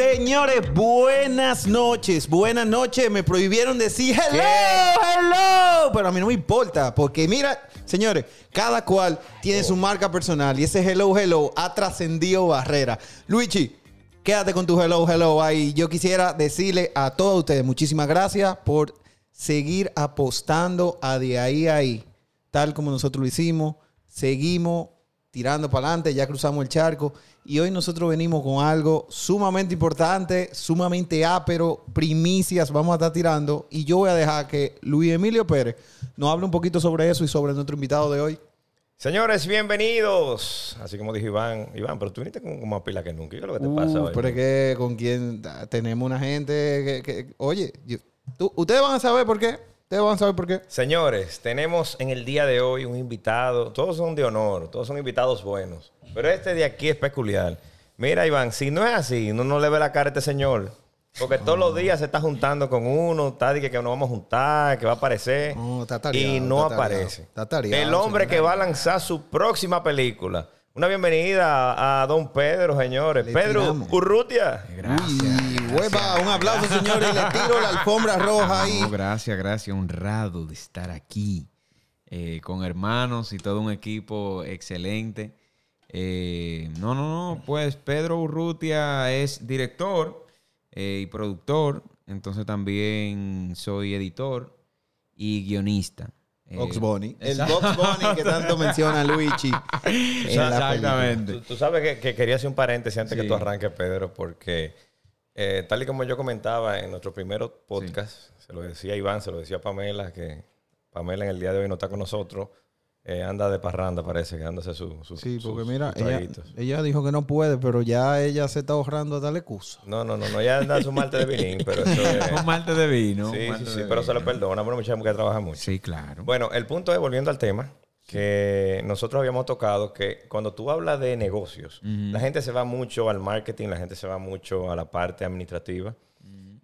Señores, buenas noches, buenas noches. Me prohibieron decir hello, hello, pero a mí no me importa, porque mira, señores, cada cual tiene su marca personal y ese hello, hello ha trascendido barreras. Luigi, quédate con tu hello, hello ahí. Yo quisiera decirle a todos ustedes muchísimas gracias por seguir apostando a de ahí a ahí, tal como nosotros lo hicimos. Seguimos tirando para adelante, ya cruzamos el charco y hoy nosotros venimos con algo sumamente importante, sumamente ápero, primicias vamos a estar tirando y yo voy a dejar que Luis Emilio Pérez nos hable un poquito sobre eso y sobre nuestro invitado de hoy. Señores, bienvenidos. Así como dijo Iván, Iván, pero tú viniste con, más pila que nunca. ¿Qué es lo que te pasa Uh, hoy? pero es que con quien tenemos una gente que, que- oye, yo- tú- ustedes van a saber por qué, ustedes van a saber por qué. Señores, tenemos en el día de hoy un invitado. Todos son de honor, todos son invitados buenos. Pero este de aquí es peculiar. Mira, Iván, si no es así, no, no le ve la cara a este señor. Porque todos los días se está juntando con uno, está de que, que nos vamos a juntar, que va a aparecer. No, está tareado, y no está aparece. está tareado, el hombre señor. que va a lanzar su próxima película. Una bienvenida a, a don Pedro, señores. Le Pedro tiramos. Urrutia. Uy, hueva, un aplauso, señores, y le tiro la alfombra roja ahí. No, gracias, gracias. Honrado de estar aquí eh, con hermanos y todo un equipo excelente. Eh, no, no, no. Pues Pedro Urrutia es director eh, y productor. Entonces también soy editor y guionista. Box Bunny. El. Box Bunny que tanto menciona Luigi. Exactamente. Tú, tú sabes que, que quería hacer un paréntesis antes Sí. que tú arranques, Pedro, porque eh, tal y como yo comentaba en nuestro primer podcast, se lo decía a Iván, se lo decía a Pamela, que Pamela en el día de hoy no está con nosotros, eh, anda de parranda, parece, que anda su, su- Sí, sus- porque mira, sus ella, traguitos. ella dijo que no puede, pero ya ella se está ahorrando a darle excusa. No, no, no, no, ella anda su malte de vinil, pero eso es... Un malte de vino. sí, sí, sí, pero se vino. perdona, pero mucha mujer trabaja mucho. Sí, claro. Bueno, el punto es, volviendo al tema, que nosotros habíamos tocado que cuando tú hablas de negocios, la gente se va mucho al marketing, la gente se va mucho a la parte administrativa,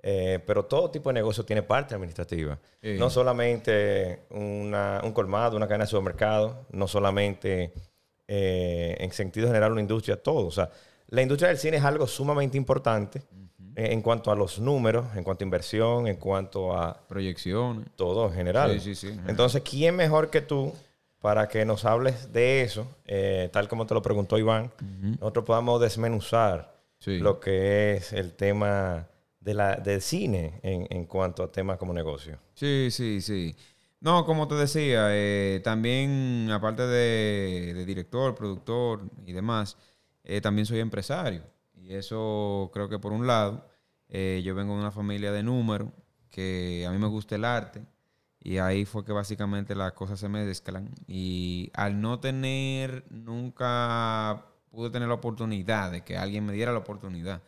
eh, pero todo tipo de negocio tiene parte administrativa. No solamente una- un colmado, una cadena de supermercado, no solamente eh, en sentido general una industria, todo. O sea, la industria del cine es algo sumamente importante eh, en cuanto a los números, en cuanto a inversión, en cuanto a Proyecciones. todo en general. Sí, sí, sí. Entonces, ¿quién mejor que tú para que nos hables de eso, eh, tal como te lo preguntó Iván, nosotros podamos desmenuzar Sí. lo que es el tema de la, del cine en, en cuanto a temas como negocio? Sí, sí, sí. No, como te decía, eh, también aparte de, de director, productor y demás, eh, también soy empresario. Y eso creo que por un lado, eh, yo vengo de una familia de números, que a mí me gusta el arte, y ahí fue que básicamente las cosas se me mezclan. Y al no tener, nunca pude tener la oportunidad de que alguien me diera la oportunidad.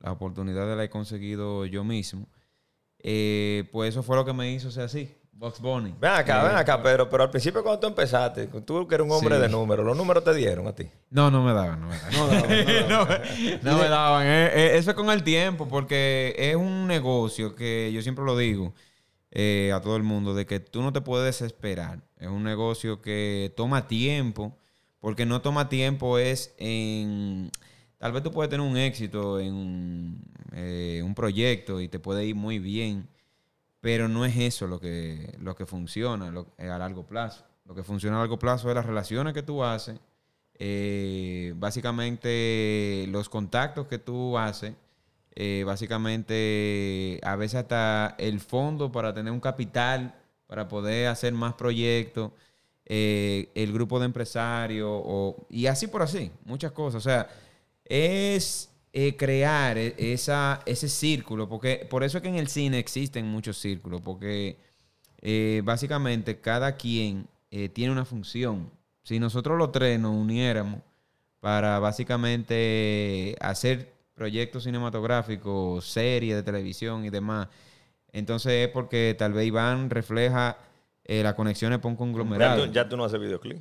La oportunidad la he conseguido yo mismo. Eh, pues eso fue lo que me hizo ser así. Box Bunny. Ven acá, Eh, ven acá, Pedro, pero al principio cuando tú empezaste, tú que eres un hombre Sí. de números, los números te dieron a ti. No, no me daban, no me daban. No, no me daban. Eh, eh, eso es con el tiempo, porque es un negocio que yo siempre lo digo eh, a todo el mundo, de que tú no te puedes desesperar. Es un negocio que toma tiempo, porque no toma tiempo es en... Tal vez tú puedes tener un éxito en un, eh, un proyecto y te puede ir muy bien, pero no es eso lo que, lo que funciona eh, a largo plazo. Lo que funciona a largo plazo es las relaciones que tú haces, eh, básicamente los contactos que tú haces, eh, básicamente a veces hasta el fondo para tener un capital, para poder hacer más proyectos, eh, el grupo de empresarios, y así por así, muchas cosas. O sea, es eh, crear e- esa, ese círculo, porque por eso es que en el cine existen muchos círculos, porque básicamente cada quien tiene una función. Si nosotros los tres nos uniéramos para básicamente hacer proyectos cinematográficos, series de televisión y demás, entonces es porque tal vez Iván refleja eh, las conexiones Ya conglomerado. tú, ya tú no haces videoclip.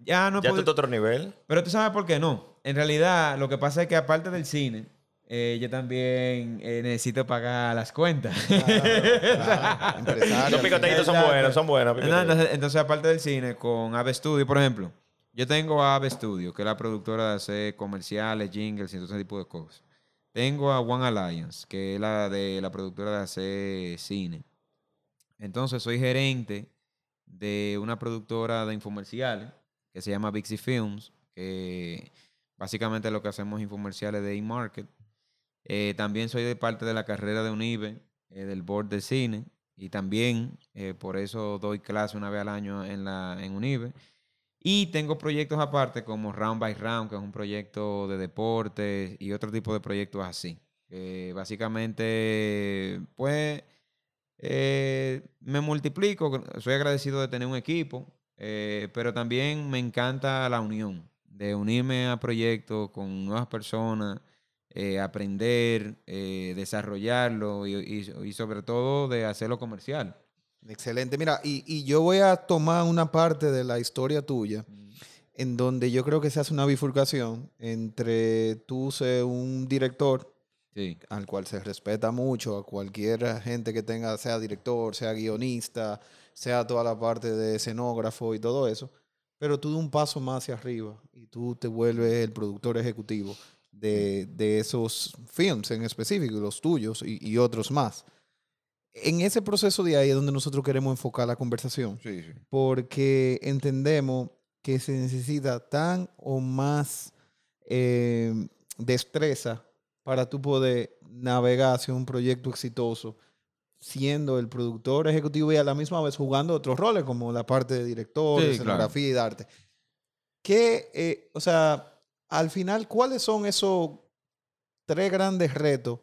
Ya no ya tú puede- estás a otro nivel. pero tú sabes por qué no. En realidad, lo que pasa es que aparte del cine, eh, yo también eh, necesito pagar las cuentas. Los picoteitos son buenos, son buenos. No, entonces, entonces, aparte del cine, con Ave Studio, por ejemplo, yo tengo a Ave Studio, que es la productora de hacer comerciales, jingles y todo ese tipo de cosas. Tengo a One Alliance, que es la de la productora de hacer cine. Entonces soy gerente de una productora de infomerciales que se llama Bixi Films, que básicamente lo que hacemos es infomerciales de e-market. Eh, también soy de parte de la carrera de UNIBE, eh, del board de cine, y también eh, por eso doy clase una vez al año en, la, en. Y tengo proyectos aparte como Round by Round, que es un proyecto de deportes y otro tipo de proyectos así. básicamente, pues, eh, me multiplico, soy agradecido de tener un equipo, eh, pero también me encanta la unión, de unirme a proyectos con nuevas personas, eh, aprender, desarrollarlo y, sobre todo de hacerlo comercial. Excelente. Mira, y, yo voy a tomar una parte de la historia tuya en donde yo creo que se hace una bifurcación entre tú ser un director al cual se respeta mucho, a cualquier gente que tenga, sea director, sea guionista, sea toda la parte de escenógrafo y todo eso, pero tú de un paso más hacia arriba y tú te vuelves el productor ejecutivo de, esos films en específico, los tuyos y otros más en ese proceso de ahí es donde nosotros queremos enfocar la conversación. Porque entendemos que se necesita tan o más eh, destreza para tú poder navegar hacia un proyecto exitoso siendo el productor ejecutivo y a la misma vez jugando otros roles como la parte de director, de escenografía y de arte. ¿Qué, eh, o sea, al final, cuáles son esos tres grandes retos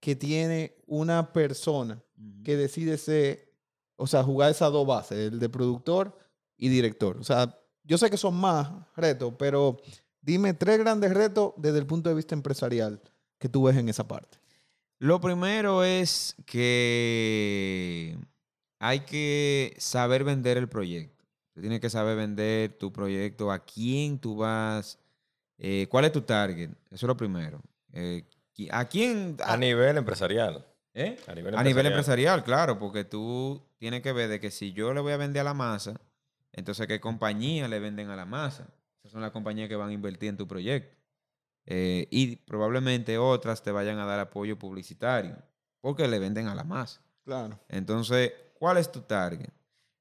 que tiene una persona que decide ser, o sea, jugar esas dos bases, el de productor y director. O sea, yo sé que son más retos, pero dime tres grandes retos desde el punto de vista empresarial que tú ves en esa parte. Lo primero es que hay que saber vender el proyecto. Tú tienes que saber vender tu proyecto, a quién tú vas, eh, cuál es tu target. Eso es lo primero. Eh, ¿A quién? A, nivel empresarial. ¿Eh? A, nivel, empresarial. claro, porque tú tienes que ver de que si yo le voy a vender a la masa, entonces qué compañía le venden a la masa. Esas son las compañías que van a invertir en tu proyecto. Eh, y probablemente otras te vayan a dar apoyo publicitario, porque le venden a la masa. Claro. Entonces, ¿cuál es tu target?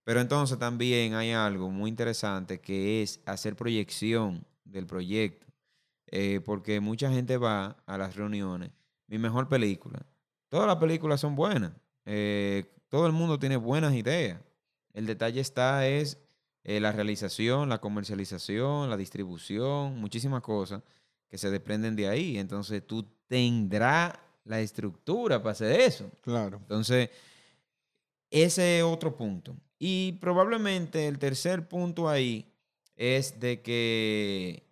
Pero entonces también hay algo muy interesante que es hacer proyección del proyecto. Eh, porque mucha gente va a las reuniones. Mi mejor película. Todas las películas son buenas. Eh, todo el mundo tiene buenas ideas. El detalle está es eh, la realización, la comercialización, la distribución, muchísimas cosas que se desprenden de ahí. Entonces tú tendrás la estructura para hacer eso. Claro. Entonces, ese es otro punto. Y probablemente el tercer punto ahí es de que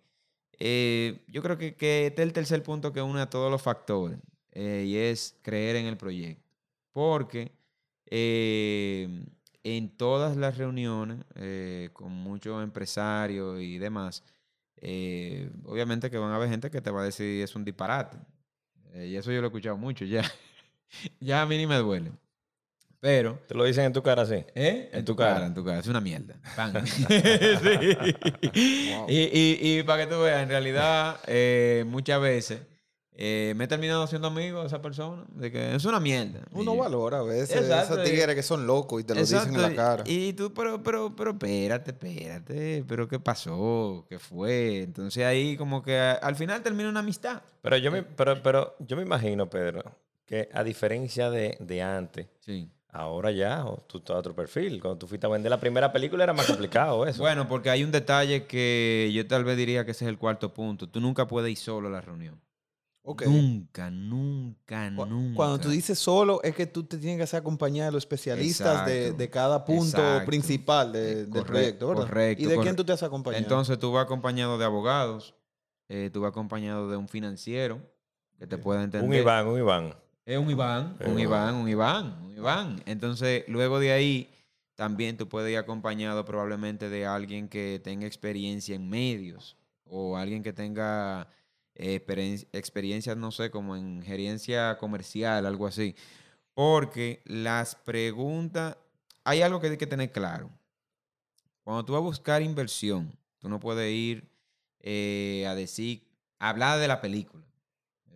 eh, yo creo que, que este es el tercer punto que une a todos los factores eh, y es creer en el proyecto. Porque eh, en todas las reuniones con muchos empresarios y demás, obviamente que van a haber gente que te va a decir es un disparate. y eso yo lo he escuchado mucho ya. ya a mí ni me duele. Pero. Te lo dicen en tu cara, sí. ¿Eh? En, tu, cara. En tu cara. Es una mierda. sí. y, y, para que tú veas, en realidad, eh, muchas veces eh, me he terminado siendo amigo de esa persona. De que es una mierda. Uno valora a veces esos tigres que son locos y te lo dicen en la cara. Y tú, pero, pero, pero, espérate, espérate. Pero, ¿qué pasó? ¿Qué fue? Entonces ahí, como que al final termina una amistad. Pero yo me, pero, pero yo me imagino, Pedro, que a diferencia de, de antes. Sí Ahora ya, tú estás a otro perfil. Cuando tú fuiste a vender la primera película era más complicado eso. Bueno, porque hay un detalle que yo tal vez diría que ese es el cuarto punto. Tú nunca puedes ir solo a la reunión. Nunca, nunca, nunca. Cuando tú dices solo, es que tú te tienes que hacer acompañar de los especialistas de, cada punto principal del proyecto, ¿verdad? Correcto. ¿Y de quién tú te has acompañado? Entonces tú vas acompañado de abogados, eh, tú vas acompañado de un financiero que te pueda entender. Un Iván, un Iván. Es un Iván, un Iván, un Iván, un Iván. Entonces, luego de ahí, también tú puedes ir acompañado probablemente de alguien que tenga experiencia en medios o alguien que tenga eh, experiencia, no sé, como en gerencia comercial, algo así. Porque las preguntas, hay algo que hay que tener claro. Cuando tú vas a buscar inversión, tú no puedes ir eh, a decir, hablar de la película.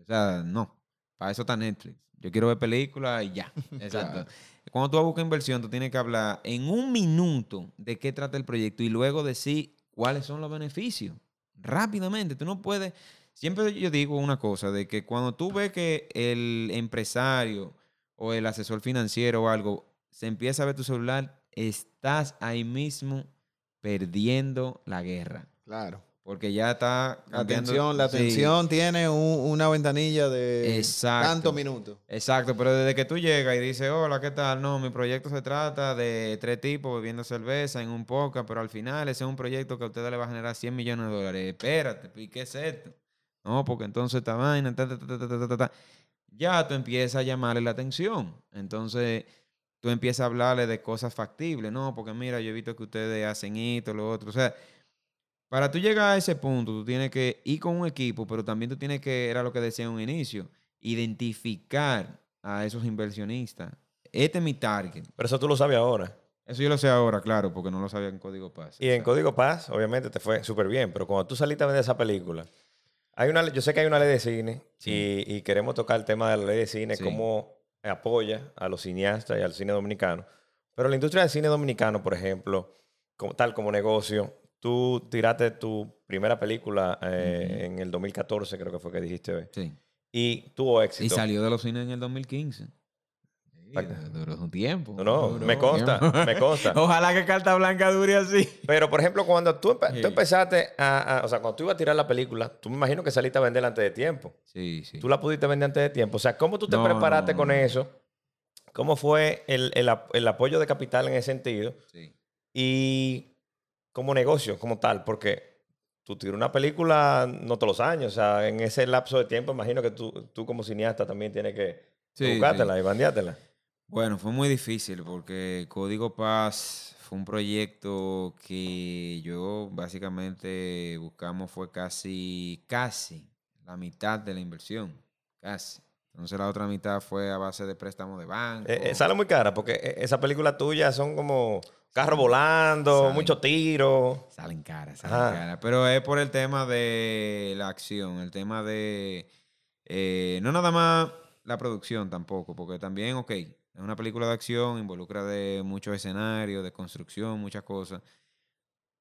O sea, no. Para eso está Netflix. Yo quiero ver películas y ya. Exacto. Cuando tú buscas inversión, tú tienes que hablar en un minuto de qué trata el proyecto y luego decir cuáles son los beneficios. Rápidamente. Tú no puedes. Siempre yo digo una cosa: de que cuando tú ves que el empresario o el asesor financiero o algo se empieza a ver tu celular, estás ahí mismo perdiendo la guerra. Claro. Porque ya está... La atención, la atención tiene una ventanilla de Exacto. tantos minutos. Exacto, pero desde que tú llegas y dices, hola, ¿qué tal? No, mi proyecto se trata de tres tipos bebiendo cerveza en un poca, pero al final ese es un proyecto que a ustedes le va a generar 100 millones de dólares. Espérate, ¿y qué es esto? No, porque entonces esta vaina, ta, ta, ta, ya tú empiezas a llamarle la atención. Entonces tú empiezas a hablarle de cosas factibles, ¿no? Porque mira, yo he visto que ustedes hacen esto, lo otro. O sea, para tú llegar a ese punto, tú tienes que ir con un equipo, pero también tú tienes que, era lo que decía en un inicio, identificar a esos inversionistas. Este es mi target. Pero eso tú lo sabes ahora. Eso yo lo sé ahora, claro, porque no lo sabía en Código Paz. Y en Código Paz, obviamente, te fue súper bien, pero cuando tú saliste a ver esa película, hay una, yo sé que hay una ley de cine y, queremos tocar el tema de la ley de cine, cómo apoya a los cineastas y al cine dominicano. Pero la industria del cine dominicano, por ejemplo, como, tal como negocio, tú tiraste tu primera película eh, en el 2014, creo que fue que dijiste hoy. Sí. Y tuvo éxito. Y salió de los cines en el 2015. Duró un tiempo. No, no, me consta, me consta. Ojalá que Carta Blanca dure así. Pero, por ejemplo, cuando tú, empezaste a, O sea, cuando tú ibas a tirar la película, tú me imagino que saliste a venderla antes de tiempo. Sí, sí. Tú la pudiste vender antes de tiempo. O sea, ¿cómo tú te preparaste con eso? ¿Cómo fue el, el, apoyo de capital en ese sentido? Sí. Y como negocio, como tal, porque tú tiras una película no todos los años, o sea, en ese lapso de tiempo imagino que tú, tú como cineasta también tienes que buscártela y bandeártela. Bueno, fue muy difícil porque Código Paz fue un proyecto que yo básicamente buscamos fue casi, casi la mitad de la inversión, casi. Entonces la otra mitad fue a base de préstamo de banco. Eh, eh, sale muy cara porque eh, esa película tuya son como carro volando, mucho tiro. Salen caras, salen caras. Pero es por el tema de la acción, el tema de... no nada más la producción tampoco, porque también, ok, es una película de acción, involucra de muchos escenarios, de construcción, muchas cosas.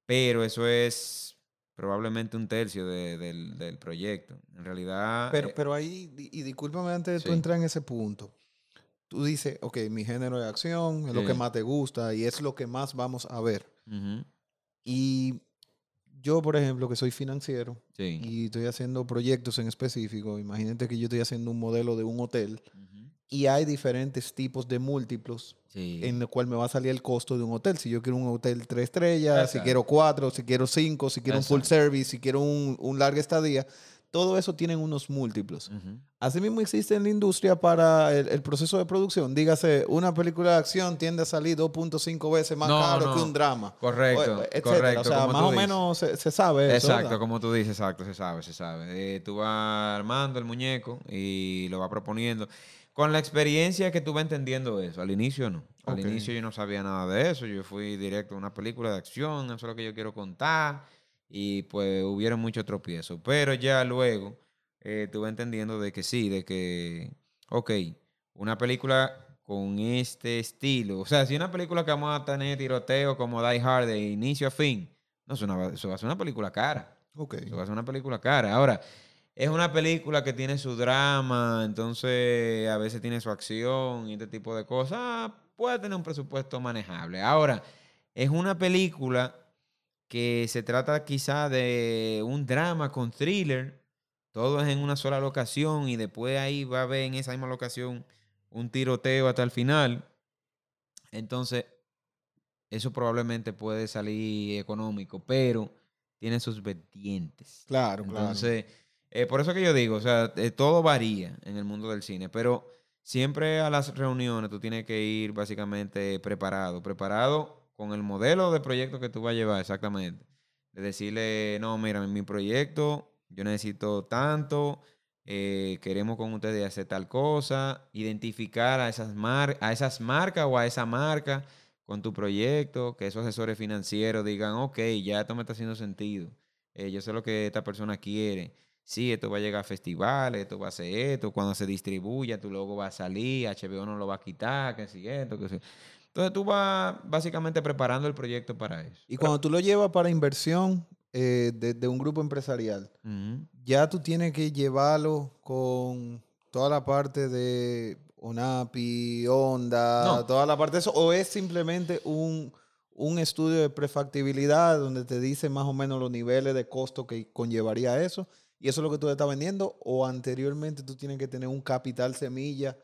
Pero eso es probablemente un tercio del, proyecto. En realidad... Pero, eh, pero ahí, y, discúlpame antes de tú entrar en ese punto. Tú dices, ok, mi género de acción es lo que más te gusta y es lo que más vamos a ver. Y yo, por ejemplo, que soy financiero y estoy haciendo proyectos en específico, imagínate que yo estoy haciendo un modelo de un hotel y hay diferentes tipos de múltiplos en el cual me va a salir el costo de un hotel. Si yo quiero un hotel tres estrellas, si quiero cuatro, si quiero cinco, si quiero un full service, si quiero un, un larga estadía, todo eso tienen unos múltiplos. Asimismo existe en la industria para el, proceso de producción. Dígase, una película de acción tiende a salir 2.5 veces más caro que un drama. Correcto, correcto. O sea, más o menos se, sabe eso. Exacto, como tú dices, exacto, se sabe, se sabe. Eh, tú vas armando el muñeco y lo vas proponiendo. Con la experiencia que tú vas entendiendo eso, al inicio no. Al inicio yo no sabía nada de eso, yo fui directo a una película de acción, eso es lo que yo quiero contar, y pues hubieron muchos tropiezos. Pero ya luego eh, tú vas entendiendo de que sí, de que, ok, una película con este estilo, o sea, si una película que vamos a tener tiroteo como Die Hard de inicio a fin, no, eso, eso va a ser una película cara. Ok. Eso va a ser una película cara. Ahora, es una película que tiene su drama, entonces a veces tiene su acción y este tipo de cosas. Puede tener un presupuesto manejable. Ahora, es una película que se trata quizá de un drama con thriller. Todo es en una sola locación y después ahí va a haber en esa misma locación un tiroteo hasta el final. Entonces, eso probablemente puede salir económico, pero tiene sus vertientes. Claro, Entonces, eh, por eso que yo digo, o sea, eh, todo varía en el mundo del cine, pero siempre a las reuniones tú tienes que ir básicamente preparado, preparado con el modelo de proyecto que tú vas a llevar, exactamente. De decirle, no, mira, mi proyecto yo necesito tanto, eh, queremos con ustedes hacer tal cosa, identificar a esas, mar a esas marcas o a esa marca con tu proyecto, que esos asesores financieros digan, ok, ya esto me está haciendo sentido, yo sé lo que esta persona quiere sí, esto va a llegar a festivales, esto va a ser esto, cuando se distribuya, tu logo va a salir, HBO no lo va a quitar, que si esto, que si... Entonces tú vas básicamente preparando el proyecto para eso. Y cuando tú lo llevas para inversión eh, de, de un grupo empresarial, ya tú tienes que llevarlo con toda la parte de ONAPI, Onda, No. toda la parte de eso, o es simplemente un, un estudio de prefactibilidad donde te dice más o menos los niveles de costo que conllevaría eso, y eso es lo que tú le estás vendiendo, o anteriormente tú tienes que tener un capital semilla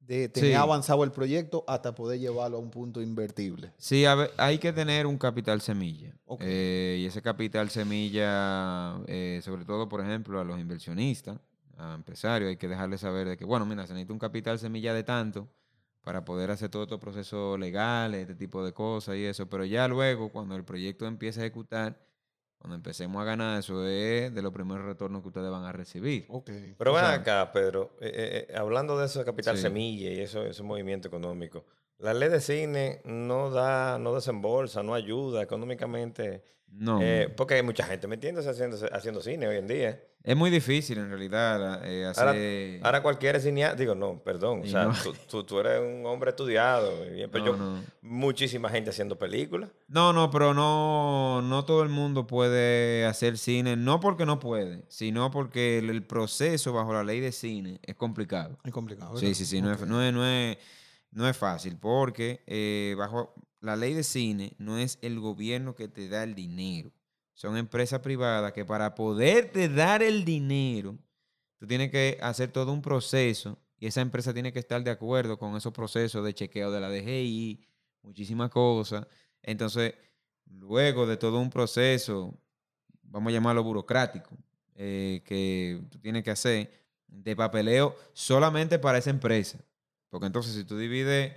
de tener Sí. avanzado el proyecto hasta poder llevarlo a un punto invertible. Sí, a ver, hay que tener un capital semilla. Eh, y ese capital semilla, eh, sobre todo, por ejemplo, a los inversionistas, a empresarios, hay que dejarles saber de que, bueno, mira, se necesita un capital semilla de tanto para poder hacer todo estos procesos legales, este tipo de cosas y eso. Pero ya luego, cuando el proyecto empiece a ejecutar, cuando empecemos a ganar, eso es de los primeros retornos que ustedes van a recibir. Ok. Pero ven acá, Pedro, eh, eh, eh, hablando de eso de capital Sí. semilla y eso, ese movimiento económico, la ley de cine no da, no desembolsa, no ayuda económicamente, No. eh, porque hay mucha gente metiéndose haciendo, haciendo cine hoy en día. es muy difícil en realidad eh, Ahora, hacer... ahora cualquier cineasta, digo, no, perdón, o sea, no- tú, tú- tú eres un hombre estudiado, pero No, yo, no. muchísima gente haciendo películas. No, no, pero no, no todo el mundo puede hacer cine, no porque no puede, sino porque el, el proceso bajo la ley de cine es complicado. Es complicado. Sí, sí, sí, no, es, no, es, no, es, no es fácil, porque eh, bajo la ley de cine no es el gobierno que te da el dinero, son empresas privadas que para poderte dar el dinero, tú tienes que hacer todo un proceso y esa empresa tiene que estar de acuerdo con esos procesos de chequeo de la DGI, muchísimas cosas. Entonces, luego de todo un proceso, vamos a llamarlo burocrático, eh, que tú tienes que hacer de papeleo solamente para esa empresa. Porque entonces si tú divides,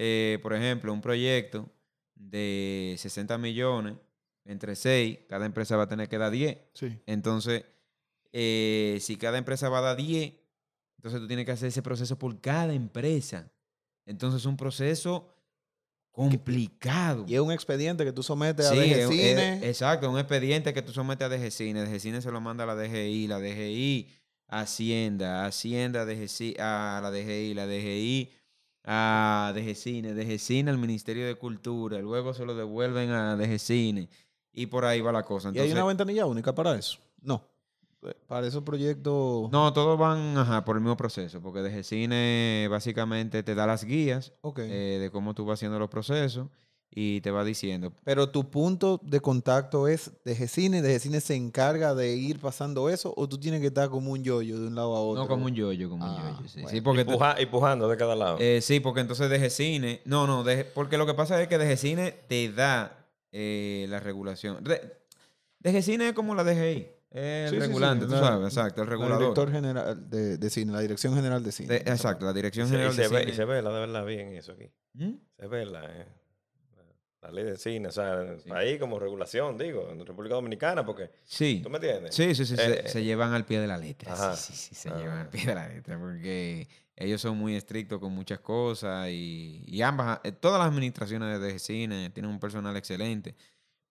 eh, por ejemplo, un proyecto de 60 millones entre 6, cada empresa va a tener que dar 10. Sí. Entonces, eh, si cada empresa va a dar 10, entonces tú tienes que hacer ese proceso por cada empresa. Entonces es un proceso complicado. Y es un expediente que tú sometes a Sí, DG es- es- Cine. exacto, un expediente que tú sometes a DGCine. DGCine se lo manda a la DGI, la DGI a Hacienda, Hacienda DGCI, a la DGI, la DGI a DGCine, DGCine al Ministerio de Cultura, luego se lo devuelven a DGCine y por ahí va la cosa. y hay una ventanilla única para eso. No. Eh, Para esos proyectos. no, todos van ajá, por el mismo proceso, porque DGCine básicamente te da las guías Ok. eh, de cómo tú vas haciendo los procesos y te va diciendo, Pero tu punto de contacto es DG Cine. DG Cine se encarga de ir pasando eso. O tú tienes que estar como un yoyo de un lado a otro. no como un yoyo, como Ah, un yoyo. Sí, bueno. sí, porque Empuja- empujando de cada lado. Eh, sí, porque entonces DG Cine. No, no, DG porque lo que pasa es que DG Cine te da eh, la regulación. Re- DG Cine es como la DGI. Sí, el sí, sí, regulante, tú la- sabes, exacto, el La regulador. director general de, de cine, la dirección general de cine. De- exacto, la Dirección y General se de ve, Cine. y se ve la de verdad bien eso aquí. ¿Mm? Se ve la, eh, la ley de cine, o sea, Sí. país como regulación, digo, en República Dominicana, porque, Sí. ¿tú me entiendes? Sí, sí, sí, se, Eh, se llevan al pie de la letra. ajá. Sí, sí, sí, se Ah. llevan al pie de la letra porque ellos son muy estrictos con muchas cosas y, y ambas, eh, todas las administraciones de Cine tienen un personal excelente,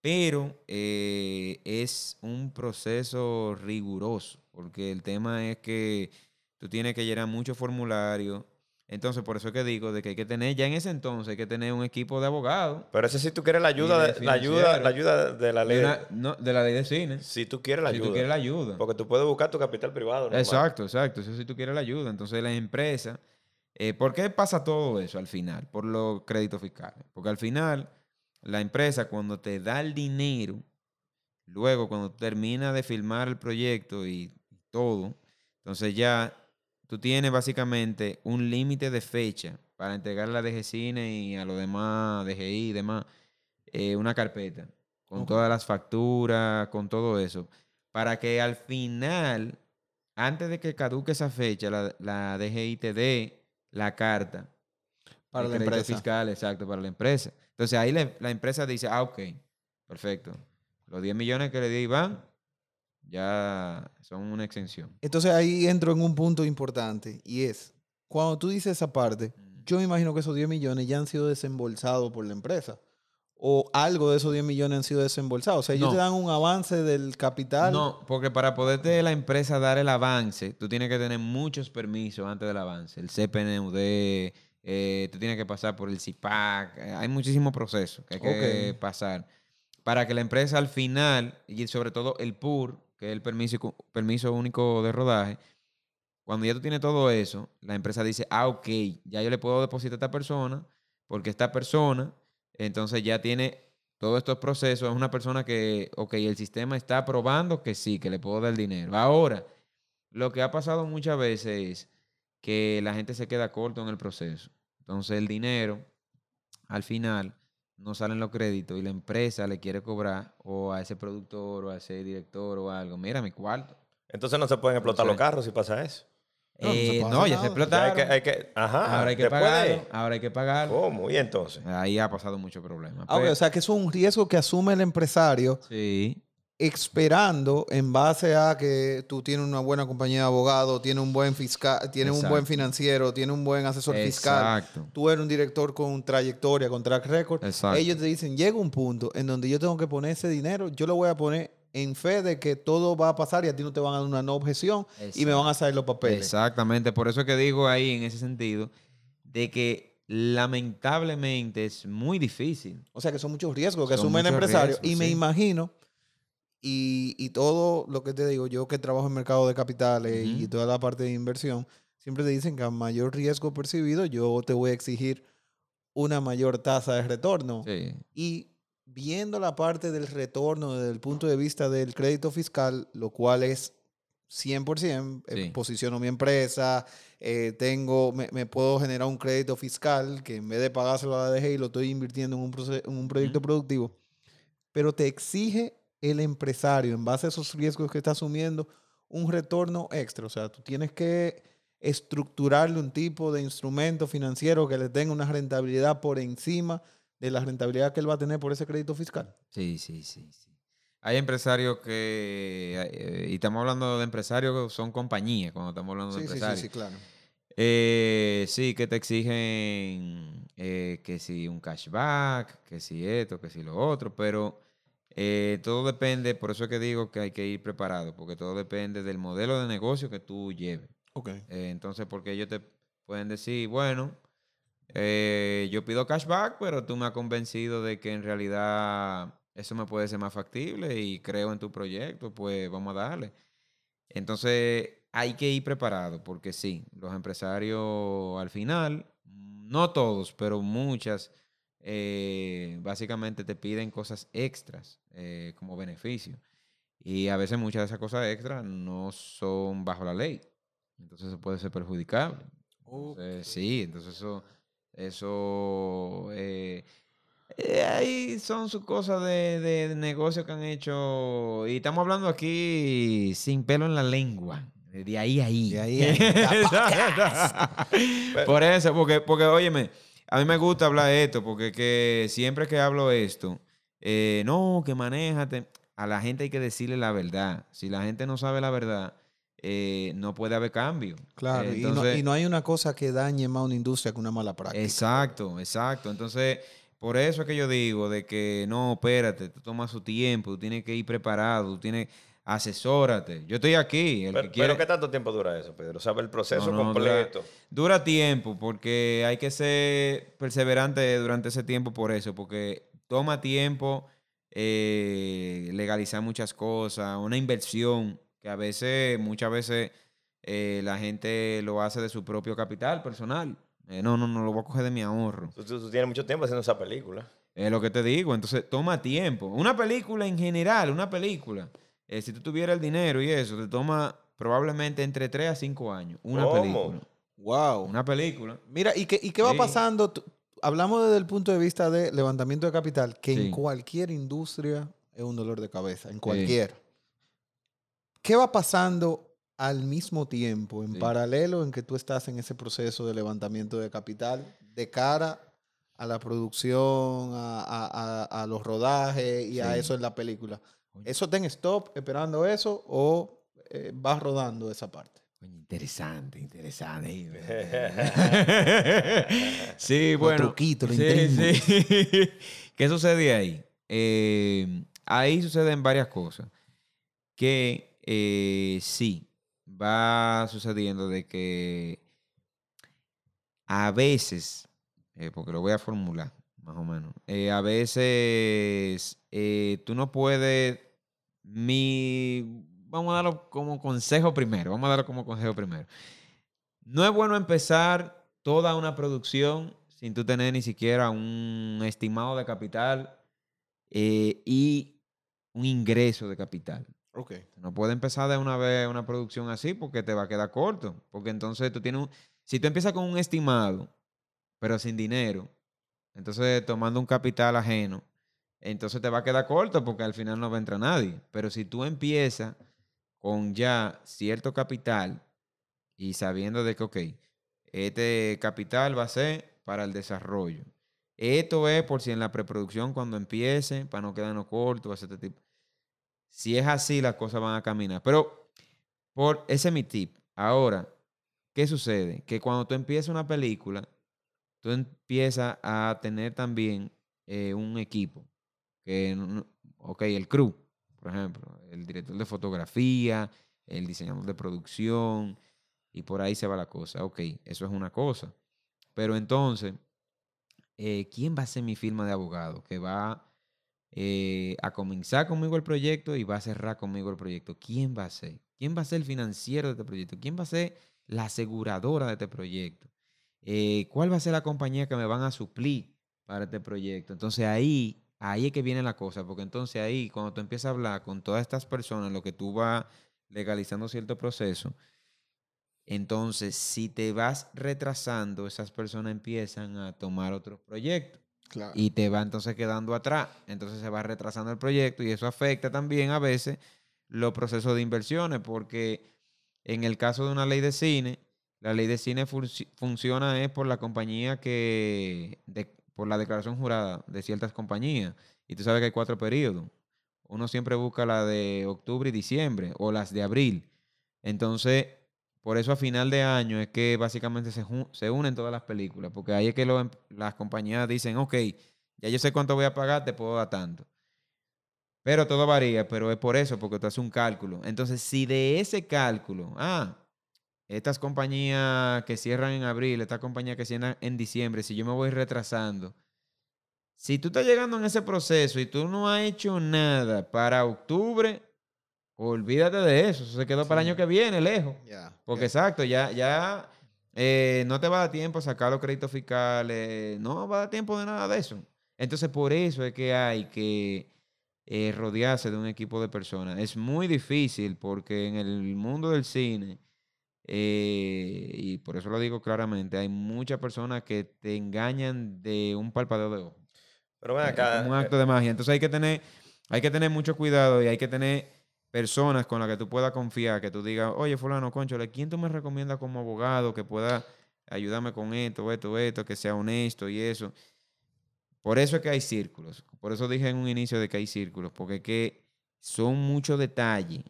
pero eh, es un proceso riguroso porque el tema es que tú tienes que llenar muchos formularios. Entonces, por eso es que digo de que hay que tener, ya en ese entonces, hay que tener un equipo de abogados. Pero ese si tú quieres la ayuda, de la ayuda, la ayuda de la De, ley. una- no, de la ley de cine. si tú quieres la si ayuda. tú quieres la ayuda. Porque tú puedes buscar tu capital privado. Exacto, exacto. Eso si tú quieres la ayuda. Entonces las empresas, eh, ¿por qué pasa todo eso al final? Por los créditos fiscales. Porque al final, la empresa cuando te da el dinero, luego cuando termina de filmar el proyecto y todo, entonces ya tú tienes básicamente un límite de fecha para entregarle a DG Cine y a los demás, DGI y demás, eh, una carpeta con todas las facturas, con todo eso, para que al final, antes de que caduque esa fecha, la, la DGI te dé la carta Para la empresa. fiscal, exacto, para la empresa. Entonces ahí la, la empresa dice, ah, ok, perfecto. Los 10 millones que le di Iván ya son una exención. Entonces ahí entro en un punto importante y es, cuando tú dices esa parte, yo me imagino que esos 10 millones ya han sido desembolsados por la empresa. o algo de esos 10 millones han sido desembolsados. O sea, ellos No. te dan un avance del capital. No, porque para poderte la empresa dar el avance, tú tienes que tener muchos permisos antes del avance. El CPNUD, eh, tú tienes que pasar por el CIPAC. eh, hay muchísimos procesos que hay que pasar para que la empresa al final, y sobre todo el PUR, que es el permiso, permiso único de rodaje, cuando ya tú tienes todo eso, la empresa dice, ah, ok, ya yo le puedo depositar a esta persona, porque esta persona, entonces ya tiene todos estos procesos, es una persona que, ok, el sistema está probando que sí, que le puedo dar dinero. Ahora, lo que ha pasado muchas veces es que la gente se queda corto en el proceso. Entonces el dinero, al final, no salen los créditos y la empresa le quiere cobrar o a ese productor o a ese director o algo, mira mi cuarto. Entonces no se pueden explotar los carros si pasa eso. No, Eh, no, ya se Ya explotaron. hay que, hay que, ajá, ahora hay que de- Ahora hay que pagarlo. ¿Cómo? ¿Y entonces? Ahí ha pasado mucho problema. Ah, Pero- o sea, que eso es un riesgo que asume el empresario sí. Esperando en base a que tú tienes una buena compañía de abogados, tienes un buen fiscal, tienes un buen financiero, tienes un buen asesor fiscal. Exacto. Tú eres un director con trayectoria, con track record. Exacto. Ellos te dicen, llega un punto en donde yo tengo que poner ese dinero, yo lo voy a poner en fe de que todo va a pasar y a ti no te van a dar una no objeción y me van a salir los papeles. Exactamente, por eso es que digo ahí en ese sentido de que lamentablemente es muy difícil. O sea que son muchos riesgos que Son asume el muchos empresario. riesgos, y me imagino, y, y todo lo que te digo, yo que trabajo en mercado de capitales y Ujú. toda la parte de inversión, siempre te dicen que a mayor riesgo percibido, yo te voy a exigir una mayor tasa de retorno. Sí. Y viendo la parte del retorno desde el punto de vista del crédito fiscal, lo cual es 100%, eh, Sí. posiciono mi empresa, eh, tengo, me, me puedo generar un crédito fiscal que en vez de pagárselo a la DGI lo estoy invirtiendo en un, en un proyecto Ujú. productivo, pero te exige el empresario, en base a esos riesgos que está asumiendo, un retorno extra. O sea, tú tienes que estructurarle un tipo de instrumento financiero que le tenga una rentabilidad por encima de la rentabilidad que él va a tener por ese crédito fiscal. Sí, sí, sí, sí. Hay empresarios que, eh, y estamos hablando de empresarios que son compañías, cuando estamos hablando de empresarios. claro. Eh, sí, que te exigen eh, que si un cashback, que si esto, que si lo otro, pero eh, todo depende, por eso es que digo que hay que ir preparado, porque todo depende del modelo de negocio que tú lleves. Eh, entonces, porque ellos te pueden decir, bueno, eh, yo pido cashback, pero tú me has convencido de que en realidad eso me puede ser más factible y creo en tu proyecto, pues vamos a darle. Entonces, hay que ir preparado, porque sí, los empresarios al final, no todos, pero muchas, eh, básicamente te piden cosas extras eh, como beneficio. Y a veces muchas de esas cosas extras no son bajo la ley. Entonces eso puede ser perjudicable. Entonces, sí, entonces eso, eso, eh, ahí son sus cosas de, de negocio que han hecho. Y estamos hablando aquí sin pelo en la lengua. De ahí a ahí. De ahí a Por eso, porque, porque, óyeme, a mí me gusta hablar de esto, porque que siempre que hablo esto, eh, no, que manéjate. A la gente hay que decirle la verdad. Si la gente no sabe la verdad, eh, no puede haber cambio. Claro, y, no, y no hay una cosa que dañe más una industria que una mala práctica. Exacto, exacto. Entonces, por eso es que yo digo de que no, espérate, tú tomas su tiempo, tú tienes que ir preparado, tú tienes, asesórate. Yo estoy aquí, el Pero, que quiere... pero ¿qué tanto tiempo dura eso, Pedro? O sea, el proceso No, no, completo. Dura tiempo porque hay que ser perseverante durante ese tiempo por eso, porque toma tiempo eh, legalizar muchas cosas, una inversión que a veces, muchas veces eh, la gente lo hace de su propio capital personal. Eh, no, no, no lo voy a coger de mi ahorro. Tú, tú- tú tienes mucho tiempo haciendo esa película. Es lo que te digo. Entonces, toma tiempo. Una película en general, una película, eh, si tú tuvieras el dinero y eso, te toma probablemente entre 3 a 5 años. Una ¿Cómo? película. Wow. Una película. Mira, ¿y qué, y qué va Sí. pasando? Tú- Hablamos desde el punto de vista de levantamiento de capital, que en cualquier industria es un dolor de cabeza, en cualquiera. ¿Qué va pasando al mismo tiempo, en Sí. paralelo en que tú estás en ese proceso de levantamiento de capital de cara a la producción, a, a- a- a los rodajes y a eso en la película? ¿Eso está en stop esperando eso o eh, vas rodando esa parte? Interesante, interesante. sí, bueno. truquitos, lo sí. ¿Qué sucede ahí? Eh, ahí suceden varias cosas. Que eh, sí, va sucediendo de que a veces, eh, porque lo voy a formular más o menos, a veces tú no puedes, mi, vamos a darlo como consejo primero, vamos a darlo como consejo primero. No es bueno empezar toda una producción sin tú tener ni siquiera un estimado de capital eh, y un ingreso de capital. Ok. No puedes empezar de una vez una producción así porque te va a quedar corto. Porque entonces tú tienes un... Si tú empiezas con un estimado, pero sin dinero, entonces tomando un capital ajeno, entonces te va a quedar corto porque al final no va a entrar nadie. Pero si tú empiezas con ya cierto capital y sabiendo de que, ok, este capital va a ser para el desarrollo. Esto es por si en la preproducción cuando empiece, para no quedarnos cortos, este tipo. Si es así, las cosas van a caminar. Pero por ese es mi tip. Ahora, ¿qué sucede? Que cuando tú empiezas una película, tú empiezas a tener también eh, un equipo. Ok, el crew, por ejemplo, el director de fotografía, el diseñador de producción, y por ahí se va la cosa. Ok, eso es una cosa. Pero entonces, eh, ¿quién va a ser mi firma de abogado? Que va eh, a comenzar conmigo el proyecto y va a cerrar conmigo el proyecto. ¿Quién va a ser? ¿Quién va a ser el financiero de este proyecto? ¿Quién va a ser la aseguradora de este proyecto? Eh, ¿Cuál va a ser la compañía que me van a suplir para este proyecto? Entonces ahí, ahí es que viene la cosa, porque entonces ahí, cuando tú empiezas a hablar con todas estas personas, lo que tú vas legalizando cierto proceso, entonces si te vas retrasando, esas personas empiezan a tomar otros proyectos Claro. y te va entonces quedando atrás. Entonces se va retrasando el proyecto y eso afecta también a veces los procesos de inversiones, porque en el caso de una ley de cine, la ley de cine funci- funciona es por la compañía que, de- por la declaración jurada de ciertas compañías. Y tú sabes que hay cuatro periodos. Uno siempre busca la de octubre y diciembre o las de abril. Entonces, por eso a final de año es que básicamente se, se unen todas las películas, porque ahí es que em- las compañías dicen, ok, ya yo sé cuánto voy a pagar, te puedo dar tanto. Pero todo varía, pero es por eso, porque tú haces un cálculo. Entonces, si de ese cálculo, ah, estas compañías que cierran en abril, estas compañías que cierran en diciembre, si yo me voy retrasando, si tú estás llegando en ese proceso y tú no has hecho nada para octubre, olvídate de eso, eso se quedó para el año que viene, lejos. Porque exacto, ya, ya eh, no te va a dar tiempo a sacar los créditos fiscales, no va a dar tiempo de nada de eso. Entonces, por eso es que hay que eh, rodearse de un equipo de personas. Es muy difícil porque en el mundo del cine, eh, y por eso lo digo claramente, hay muchas personas que te engañan de un palpadeo de ojo. Pero ven Es acá. un eh, acto de magia. Entonces hay que tener, hay que tener mucho cuidado y hay que tener personas con las que tú puedas confiar, que tú digas, oye, fulano, concho, ¿quién tú me recomiendas como abogado que pueda ayudarme con esto, esto, esto, que sea honesto y eso? Por eso es que hay círculos. Por eso dije en un inicio de que hay círculos, porque es que son muchos detalles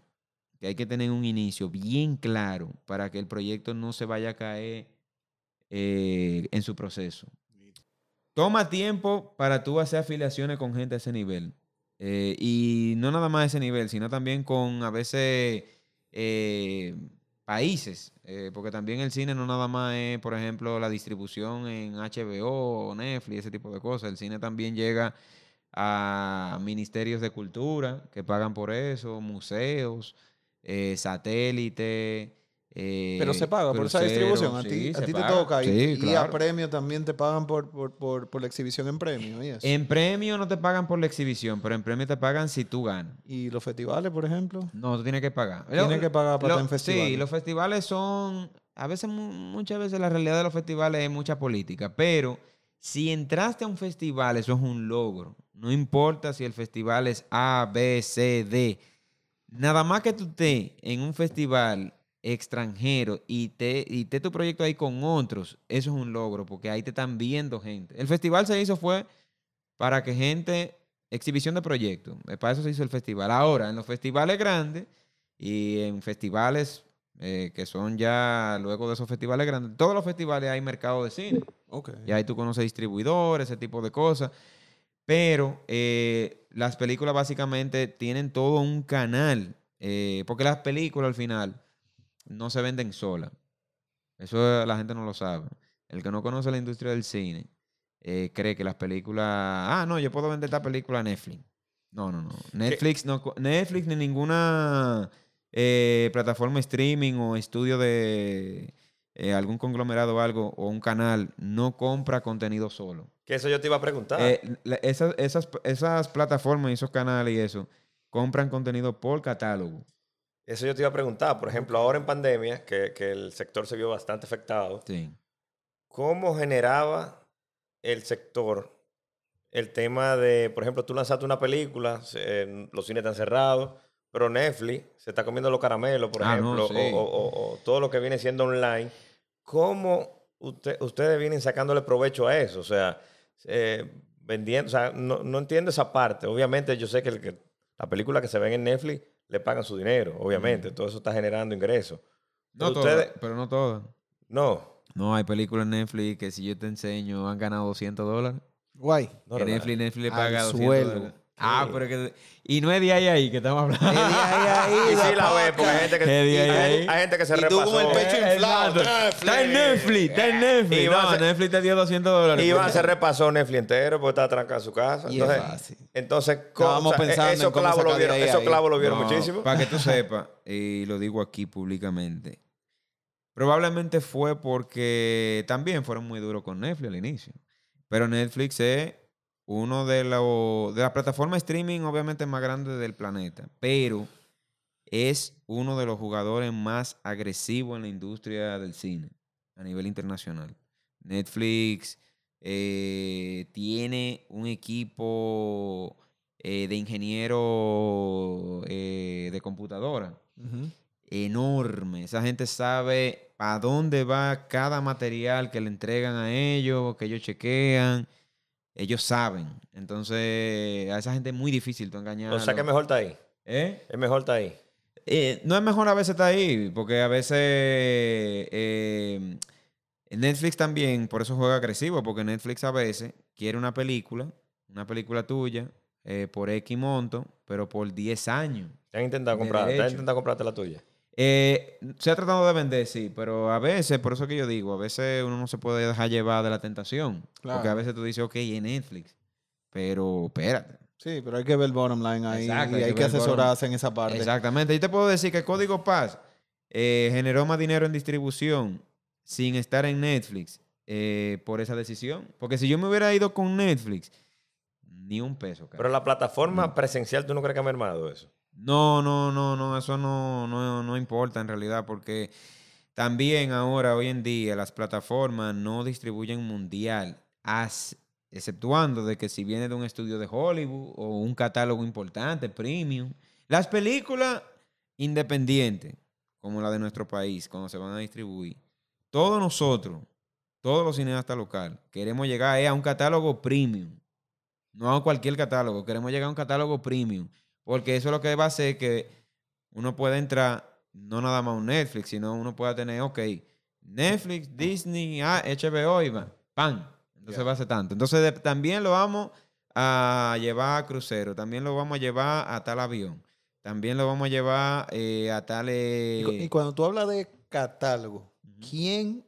que hay que tener en un inicio bien claro para que el proyecto no se vaya a caer eh, en su proceso. Toma tiempo para tú hacer afiliaciones con gente a ese nivel. Eh, y no nada más a ese nivel, sino también con a veces eh, países. porque también el cine no nada más es, por ejemplo, la distribución en HBO o Netflix, ese tipo de cosas. El cine también llega a ministerios de cultura que pagan por eso, museos, eh, satélites. eh, Pero se paga por esa distribución. A ti, sí, a se ti te toca. Y, Sí, y a premio también te pagan por, por, por, por la exhibición en premio. Y, eso. En premio no te pagan por la exhibición, pero en premio te pagan si tú ganas. y los festivales, por ejemplo. No, tú tienes que pagar. Tienes Lo- que pagar para estar en festivales. Sí, los festivales son. A veces, mu- muchas veces la realidad de los festivales es mucha política, pero si entraste a un festival, eso es un logro. No importa si el festival es A, B, C, D. Nada más que tú estés en un festival extranjero y te, y te tu proyecto ahí con otros, eso es un logro, porque ahí te están viendo gente. El festival se hizo fue para que gente, exhibición de proyectos, para eso se hizo el festival. Ahora, en los festivales grandes y en festivales eh, que son ya luego de esos festivales grandes. Todos los festivales hay mercado de cine. Ok. Y ahí tú conoces distribuidores, ese tipo de cosas. Pero eh, las películas básicamente tienen todo un canal. eh, porque las películas al final no se venden solas. Eso la gente no lo sabe. El que no conoce la industria del cine eh, cree que las películas. Ah, no, yo puedo vender esta película a Netflix. No, no, no. Netflix, no, Netflix ni ninguna plataforma streaming o estudio de algún conglomerado o algo o un canal no compra contenido solo. Que eso yo te iba a preguntar. Eh, esas, esas, esas plataformas y esos canales y eso compran contenido por catálogo. Eso yo te iba a preguntar. Por ejemplo, ahora en pandemia, que, que el sector se vio bastante afectado, Sí. ¿cómo generaba el sector el tema de, por ejemplo, tú lanzaste una película, eh, los cines están cerrados, pero Netflix se está comiendo los caramelos, por Ah, no, ejemplo, sí. o- o- o todo lo que viene siendo online. ¿Cómo usted- ustedes vienen sacándole provecho a eso? O sea, eh, vendiendo, o sea, no, no entiendo esa parte. Obviamente yo sé que, el que la película que se ven en Netflix le pagan su dinero, obviamente, todo eso está generando ingresos. No Pero ustedes- pero no todas. No, No, hay películas en Netflix que si yo te enseño han ganado 200 dólares. Guay. no. Netflix, Netflix le paga 200 suelo. dólares. Ah, pero que... Y no es de ahí ahí que estamos hablando. Y sí la ve, porque hay gente que, día y hay, ahí. hay gente que se Y tú con repasó. el pecho Eh, inflado. Está en Netflix, está en Netflix. Iván no, se- Netflix te dio 200 dólares. Iván se repasó Netflix entero porque estaba trancado en su casa. Y es Entonces, fácil. entonces ¿cómo- Estábamos sea, pensando esos clavos lo de vieron, ahí esos ahí. clavos lo vieron muchísimo. Para que tú sepas, y lo digo aquí públicamente, probablemente fue porque también fueron muy duros con Netflix al inicio. Pero Netflix es uno de, los de las plataformas streaming obviamente más grandes del planeta, pero es uno de los jugadores más agresivos en la industria del cine a nivel internacional. Netflix eh, tiene un equipo eh, de ingeniero eh, de computadora enorme. Esa gente sabe a dónde va cada material que le entregan a ellos, que ellos chequean. Ellos saben. Entonces, a esa gente es muy difícil tú engañar. O sea que mejor está ahí. ¿Eh? Es mejor está ahí. Eh, no es mejor a veces estar ahí, porque a veces eh, Netflix también, por eso juega agresivo, porque Netflix a veces quiere una película, una película tuya, eh, por X monto, pero por 10 años. Te han intentado comprar, te han intentado comprarte la tuya. Eh, se ha tratado de vender, sí, pero a veces, por eso que yo digo, a veces uno no se puede dejar llevar de la tentación. Porque a veces tú dices, ok, en Netflix, pero espérate. Sí, pero hay que ver el bottom line ahí. Exacto, y hay que asesorarse en esa parte. Exactamente. Yo te puedo decir que Código Paz eh, generó más dinero en distribución sin estar en Netflix eh, por esa decisión. Porque si yo me hubiera ido con Netflix, ni un peso. cara. Pero la plataforma presencial, ¿tú no crees que ha mermado eso? No, no, no, no, eso no, no, no importa en realidad porque también ahora, hoy en día, las plataformas no distribuyen mundial, exceptuando de que si viene de un estudio de Hollywood o un catálogo importante, premium. Las películas independientes, como la de nuestro país, cuando se van a distribuir, todos nosotros, todos los cineastas locales, queremos llegar eh, a un catálogo premium. No a cualquier catálogo, queremos llegar a un catálogo premium. Porque eso es lo que va a hacer que uno pueda entrar, no nada más a un Netflix, sino uno pueda tener, ok, Netflix, Disney, ah, HBO y va, ¡pam! Entonces va a ser tanto. Entonces de- también lo vamos a llevar a crucero, también lo vamos a llevar a tal avión, también lo vamos a llevar eh, a tal... Y, cu- eh, y cuando tú hablas de catálogo, ¿quién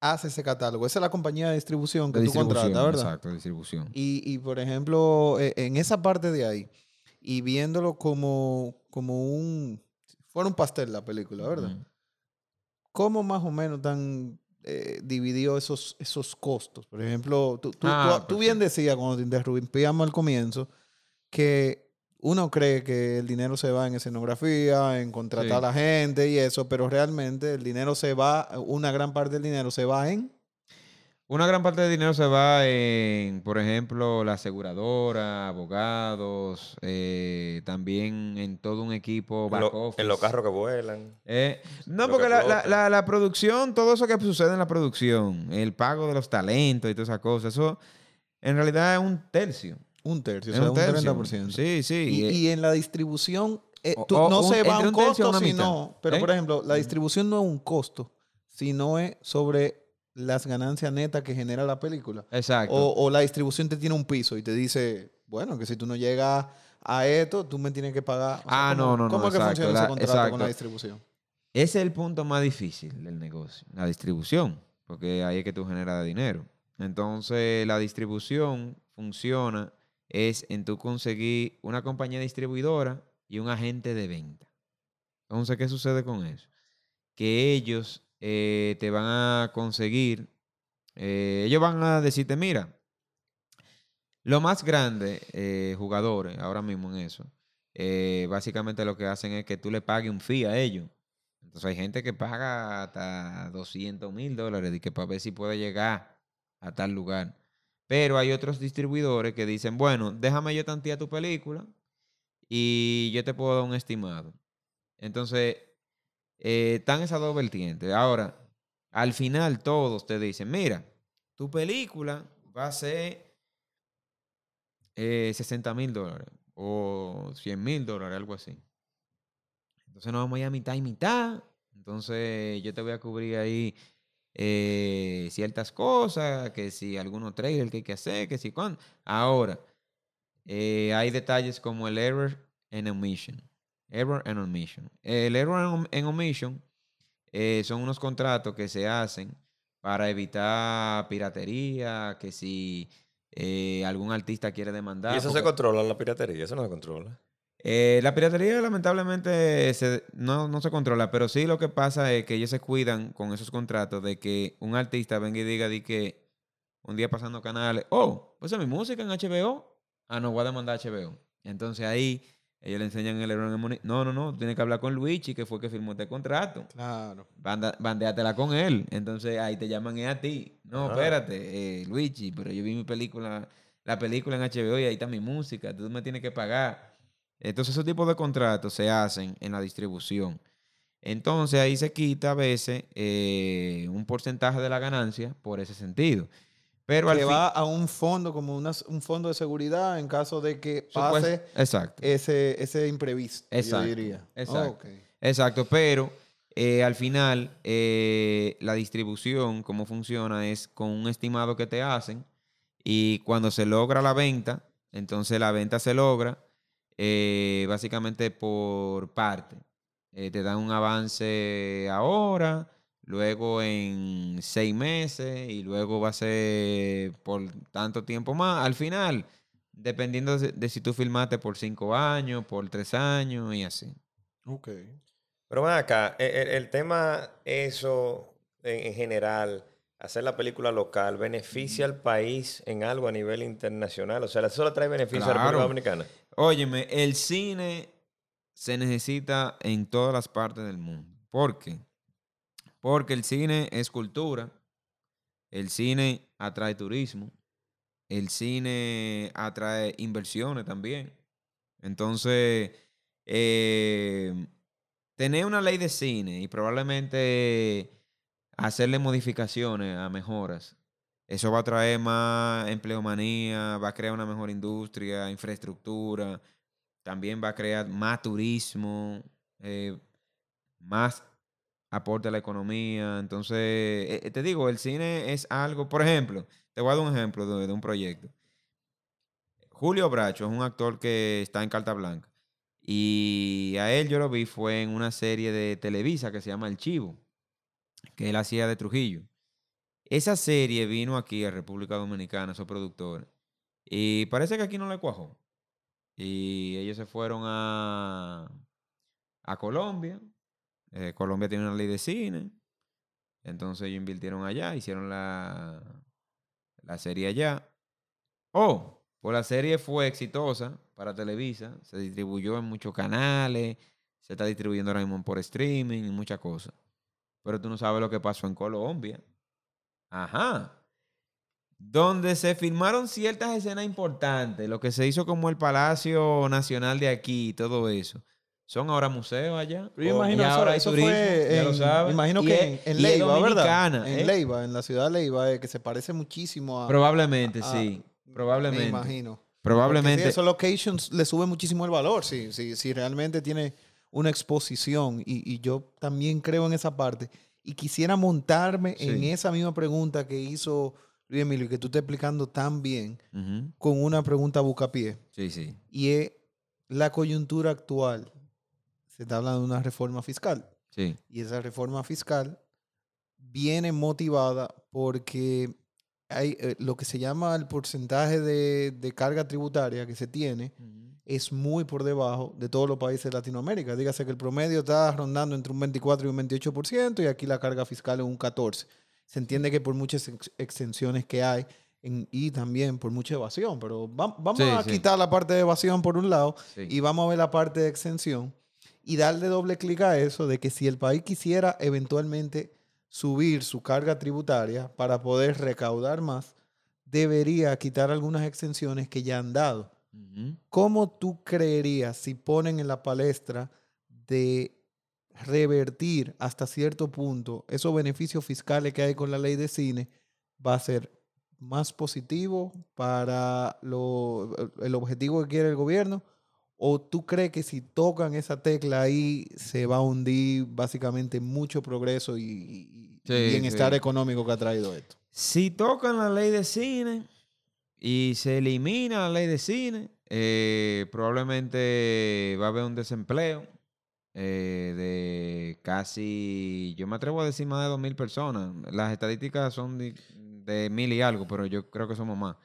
hace ese catálogo? Esa es la compañía de distribución que de tú contratas, ¿verdad? Exacto, distribución. Y, y, por ejemplo, eh, en esa parte de ahí, y viéndolo como, como un... Fuera un pastel la película, ¿verdad? ¿Cómo más o menos están eh, divididos esos, esos costos? Por ejemplo, tú, tú- Ah, tú- tú bien decías cuando te interrumpíamos al comienzo que uno cree que el dinero se va en escenografía, en contratar Sí. a la gente y eso, pero realmente el dinero se va, una gran parte del dinero se va en... Una gran parte del dinero se va en, por ejemplo, la aseguradora, abogados, eh, también en todo un equipo En, back lo- office. en los carros que vuelan. Eh, no, porque que la, la- la- la producción, todo eso que sucede en la producción, el pago de los talentos y todas esas cosas, eso en realidad es un tercio. Un tercio, Es o sea, un un, tercio. 30%. Sí, sí. Y, eh, y en la distribución, eh, O- tú- o no un- se va a un costo, sino... Pero, ¿Eh? por ejemplo, la distribución no es un costo, sino es sobre las ganancias netas que genera la película. Exacto. O, o la distribución te tiene un piso y te dice, bueno, que si tú no llegas a esto, tú me tienes que pagar. O sea, Ah, ¿cómo- no, no, no, ¿Cómo es que exacto, funciona ese contrato con la distribución? Ese es el punto más difícil del negocio, la distribución, porque ahí es que tú generas dinero. Entonces, la distribución funciona es en tú conseguir una compañía distribuidora y un agente de venta. Entonces, ¿qué sucede con eso? Que ellos eh, te van a conseguir, eh, ellos van a decirte, mira, lo más grande, eh, jugadores, ahora mismo en eso, eh, básicamente lo que hacen es que tú le pagues un fee a ellos. Entonces hay gente que paga hasta 200 mil dólares y que para ver si puede llegar a tal lugar. Pero hay otros distribuidores que dicen, bueno, déjame yo tantear tu película y yo te puedo dar un estimado. Entonces, eh, están esas dos vertientes. Ahora, al final todos te dicen, mira, tu película va a ser eh, 60 mil dólares o 100 mil dólares, algo así. Entonces nos vamos a a mitad y mitad. Entonces yo te voy a cubrir ahí eh, ciertas cosas, que si algunos trailers que hay que hacer, que si cuándo. Ahora, eh, hay detalles como el error and omission. Error and omission. El error and om- and omission eh, son unos contratos que se hacen para evitar piratería, que si eh, algún artista quiere demandar. Y eso se controla, la piratería, eso no se controla. eh, la piratería lamentablemente se- no, no se controla, pero sí lo que pasa es que ellos se cuidan con esos contratos de que un artista venga y diga di que un día pasando canales, oh, pues es mi música en HBO. Ah, no, voy a demandar HBO. Entonces ahí ellos le enseñan el error en el moni- No, no, no, tienes que hablar con Luigi, que fue el que firmó este contrato. Claro. Banda, bandeátela con él. Entonces ahí te llaman a ti. No, Ajá. espérate, eh, Luigi, pero yo vi mi película, la película en HBO y ahí está mi música, tú me tienes que pagar. Entonces esos tipos de contratos se hacen en la distribución. Entonces ahí se quita a veces eh, un porcentaje de la ganancia por ese sentido. Pero al que fin- va a un fondo, como una- un fondo de seguridad en caso de que pase Exacto. ese, ese imprevisto, Exacto, yo diría. exacto. Exacto, pero eh, al final eh, la distribución, cómo funciona, es con un estimado que te hacen y cuando se logra la venta, entonces la venta se logra eh, básicamente por parte. Te dan un avance ahora, luego en seis meses y luego va a ser por tanto tiempo más. Al final, dependiendo de, de si tú filmaste por cinco años, por tres años y así. Ok. Pero ven acá, e- e- el, tema, eso en, en general, hacer la película local, ¿beneficia al país en algo a nivel internacional? O sea, ¿eso le trae beneficio a la. República Dominicana? Óyeme, el cine se necesita en todas las partes del mundo. ¿Por qué? Porque el cine es cultura, el cine atrae turismo, el cine atrae inversiones también. Entonces, eh, tener una ley de cine y probablemente hacerle modificaciones a mejoras, eso va a traer más empleomanía, va a crear una mejor industria, infraestructura, también va a crear más turismo, eh, más aporte a la economía. Entonces, eh, eh, te digo, el cine es algo, por ejemplo, te voy a dar un ejemplo de, un proyecto. Julio Bracho es un actor que está en Carta Blanca. Y a él yo lo vi fue en una serie de Televisa que se llama El Chivo, que él hacía de Trujillo. Esa serie vino aquí a República Dominicana, esos productores. Y parece que aquí no le cuajó. Y ellos se fueron a, a Colombia. Eh, Colombia tiene una ley de cine. Entonces ellos invirtieron allá, hicieron la, la serie allá. Oh, pues la serie fue exitosa para Televisa. Se distribuyó en muchos canales. Se está distribuyendo ahora mismo por streaming y muchas cosas. Pero tú no sabes lo que pasó en Colombia. Ajá. Donde se filmaron ciertas escenas importantes, lo que se hizo como el Palacio Nacional de aquí y todo eso. Son ahora museos allá. Pero yo imagino y eso, fue en, lo imagino Y que en, en Leiva, ¿verdad? En ¿eh? Leiva, en la ciudad de Leiva, eh, que se parece muchísimo a... Probablemente, a- sí. Me Probablemente. imagino. Probablemente. Esos locations le sube muchísimo el valor si, si, si realmente tiene una exposición. Y, y yo también creo en esa parte. Y quisiera montarme en esa misma pregunta que hizo Luis Emilio, y que tú estás explicando tan bien, con una pregunta bucapié. Sí, sí. Y es la coyuntura actual. Se está hablando de una reforma fiscal. Sí. Y esa reforma fiscal viene motivada porque hay eh, lo que se llama el porcentaje de, de carga tributaria que se tiene es muy por debajo de todos los países de Latinoamérica. Dígase que el promedio está rondando entre un 24 y un 28% y aquí la carga fiscal es un 14%. Se entiende que por muchas ex- exenciones que hay en- y también por mucha evasión, pero va- vamos Sí, a sí. quitar la parte de evasión por un lado Sí. y vamos a ver la parte de exención y darle doble clic a eso de que si el país quisiera eventualmente subir su carga tributaria para poder recaudar más, debería quitar algunas exenciones que ya han dado. ¿Cómo tú creerías si ponen en la palestra de revertir hasta cierto punto esos beneficios fiscales que hay con la ley de cine va a ser más positivo para lo- el objetivo que quiere el gobierno? ¿O tú crees que si tocan esa tecla ahí se va a hundir básicamente mucho progreso y, y- y Sí, bienestar sí. económico que ha traído esto? Si tocan la ley de cine y se elimina la ley de cine, eh, probablemente va a haber un desempleo eh, de casi, yo me atrevo a decir más de dos mil personas. Las estadísticas son de, de mil y algo, pero yo creo que somos más.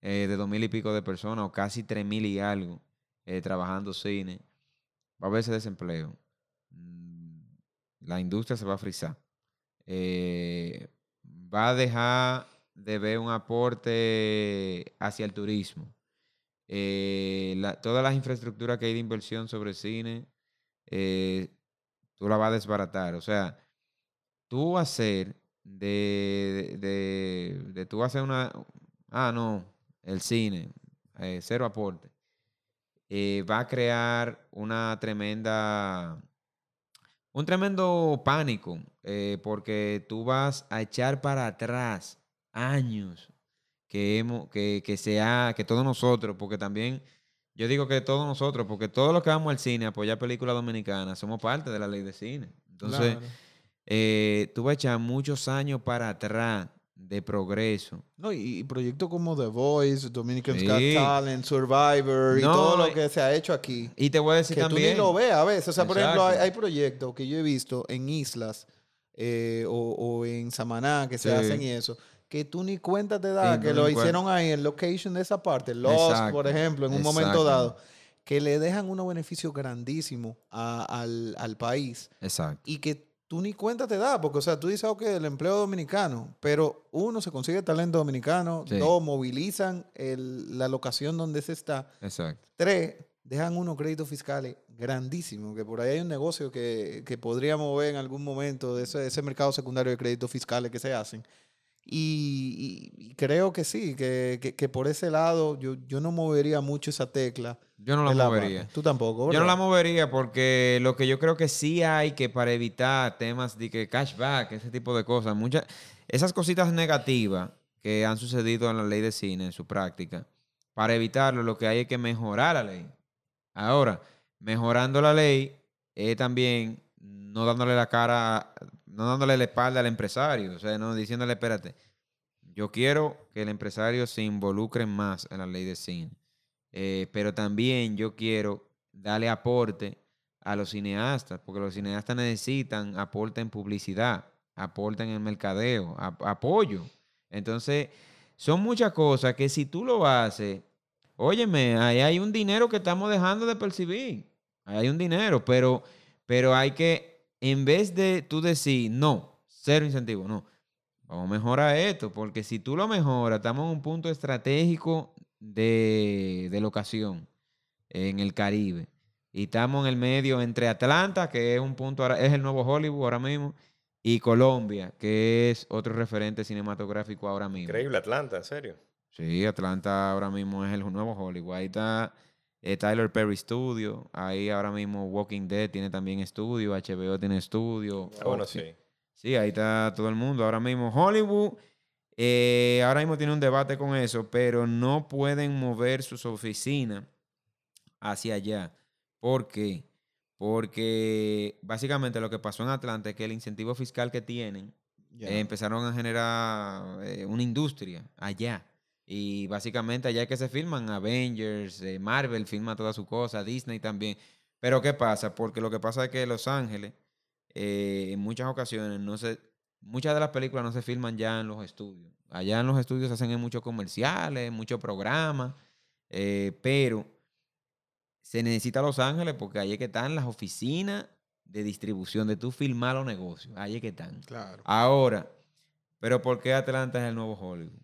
eh, de dos mil y pico de personas o casi tres mil y algo eh, trabajando cine. Va a haber ese desempleo. Mm, La industria se va a frizar. Eh, va a dejar de ver un aporte hacia el turismo. Eh, la- todas las infraestructuras que hay de inversión sobre cine, eh, tú la vas a desbaratar. O sea, tú hacer de, de, de tú hacer una, ah, no, el cine, cero aporte, eh, va a crear una tremenda, un tremendo pánico, eh, porque tú vas a echar para atrás años que hemos, que, que sea, que todos nosotros, porque también, yo digo que todos nosotros, porque todos los que vamos al cine a apoyar películas dominicanas, somos parte de la ley de cine. Entonces, Claro. eh, tú vas a echar muchos años para atrás de progreso. No, y, y proyectos como The Voice, Dominican Got Sí. Talent, Survivor y No, todo lo y- que se ha hecho aquí. Y te voy a decir que tú también. ni lo ves a veces. O sea, por ejemplo, hay, Exacto. hay proyectos que yo he visto en islas eh, o, o en Samaná que se Sí. hacen y eso, que tú ni cuenta te das, Sí, que tú lo hicieron ahí en location de esa parte, Lost, Exacto, por ejemplo, en un momento exacto. dado, que le dejan unos beneficios grandísimos a- al, al país Exacto. y que tú ni cuenta te da, porque, o sea, tú dices, ok, el empleo dominicano, pero uno, se consigue talento dominicano, Sí. dos, movilizan el- la locación donde se está, Exacto. tres, dejan unos créditos fiscales grandísimos, que por ahí hay un negocio que, que podríamos ver en algún momento de ese, ese mercado secundario de créditos fiscales que se hacen. Y, y- creo que sí, que, que- que por ese lado yo, yo no movería mucho esa tecla. Yo no la la movería. Tú tampoco, Yo no la movería porque lo que yo creo que sí hay que para evitar temas de que cashback, ese tipo de cosas, muchas, esas cositas negativas que han sucedido en la ley de cine, en su práctica, para evitarlo lo que hay es que mejorar la ley. Ahora, mejorando la ley es también no dándole la cara, no dándole la espalda al empresario, o sea, no diciéndole, espérate, yo quiero que el empresario se involucre más en la ley de cine. Eh, pero también yo quiero darle aporte a los cineastas, porque los cineastas necesitan aporte en publicidad, aporte en el mercadeo, ap- apoyo. Entonces, son muchas cosas que si tú lo haces, óyeme, ahí hay un dinero que estamos dejando de percibir. Ahí hay un dinero, pero, pero hay que, en vez de tú decir, no, cero incentivo, no. Vamos a mejorar esto, porque si tú lo mejoras, estamos en un punto estratégico de, de locación en el Caribe. Y estamos en el medio entre Atlanta, que es un punto, es el nuevo Hollywood ahora mismo, y Colombia, que es otro referente cinematográfico ahora mismo. Increíble Atlanta, en serio. Sí, Atlanta ahora mismo es el nuevo Hollywood. Ahí está eh, Tyler Perry Studio. Ahí ahora mismo Walking Dead tiene también estudio. HBO tiene estudio. Ah, bueno, sí. Sí, ahí está todo el mundo. Ahora mismo Hollywood Eh, ahora mismo tiene un debate con eso, pero no pueden mover sus oficinas hacia allá. ¿Por qué? Porque básicamente lo que pasó en Atlanta es que el incentivo fiscal que tienen eh, empezaron a generar eh, una industria allá. Y básicamente allá es que se filman Avengers, eh, Marvel filma todas sus cosas, Disney también. Pero ¿qué pasa? Porque lo que pasa es que Los Ángeles, eh, en muchas ocasiones, no se, muchas de las películas no se filman ya en los estudios. Allá en los estudios se hacen en muchos comerciales, muchos programas, eh, pero se necesita Los Ángeles porque ahí es que están las oficinas de distribución, de tú filmar los negocios. Ahí es que están. Claro. Ahora, ¿pero por qué Atlanta es el nuevo Hollywood?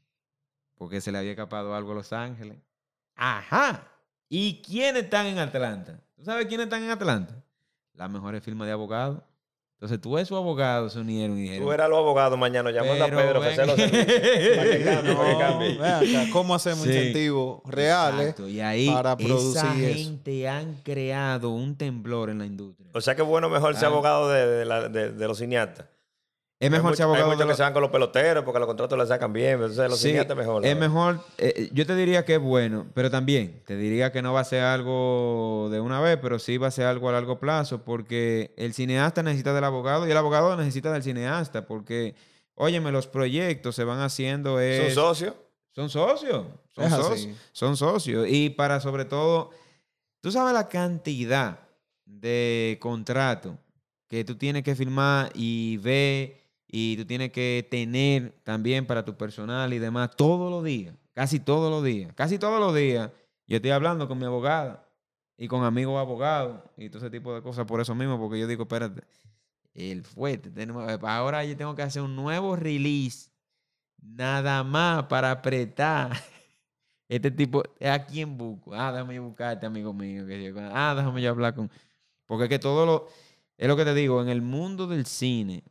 Porque se le había escapado algo a Los Ángeles. Ajá. ¿Y quiénes están en Atlanta? ¿Tú sabes quiénes están en Atlanta? Las mejores firmas de abogados. Entonces tú esos abogados se unieron y dijeron... Tú eras los abogados mañana llamando "Pero a Pedro ven- los que No, ven acá, ¿Cómo hacemos Sí. incentivos reales? Exacto, Y ahí para esa producir eso. gente han creado un temblor en la industria. O sea que bueno mejor ser Ah. abogado de, de la- de- de los cineastas. Es mejor hay ser mucho- abogado Hay muchos de que los- se van con los peloteros porque los contratos les sacan bien. Entonces los Sí, mejor. Es mejor, eh, yo te diría que es bueno, pero también te diría que no va a ser algo de una vez, pero sí va a ser algo a largo plazo, porque el cineasta necesita del abogado y el abogado necesita del cineasta, porque, óyeme, los proyectos se van haciendo Es son socios, son, Es soc- así. son socios. Y para sobre todo, tú sabes la cantidad de contratos que tú tienes que firmar y ver y tú tienes que tener también para tu personal y demás todos los días, casi todos los días, casi todos los días. Yo estoy hablando con mi abogada y con amigos abogados y todo ese tipo de cosas por eso mismo, porque yo digo, espérate, el fuerte, ahora yo tengo que hacer un nuevo release nada más para apretar. Este tipo, ¿a quién busco? Ah, déjame yo buscarte, amigo mío. ah, déjame yo hablar con. Porque es que todo lo. Es lo que te digo, en el mundo del cine.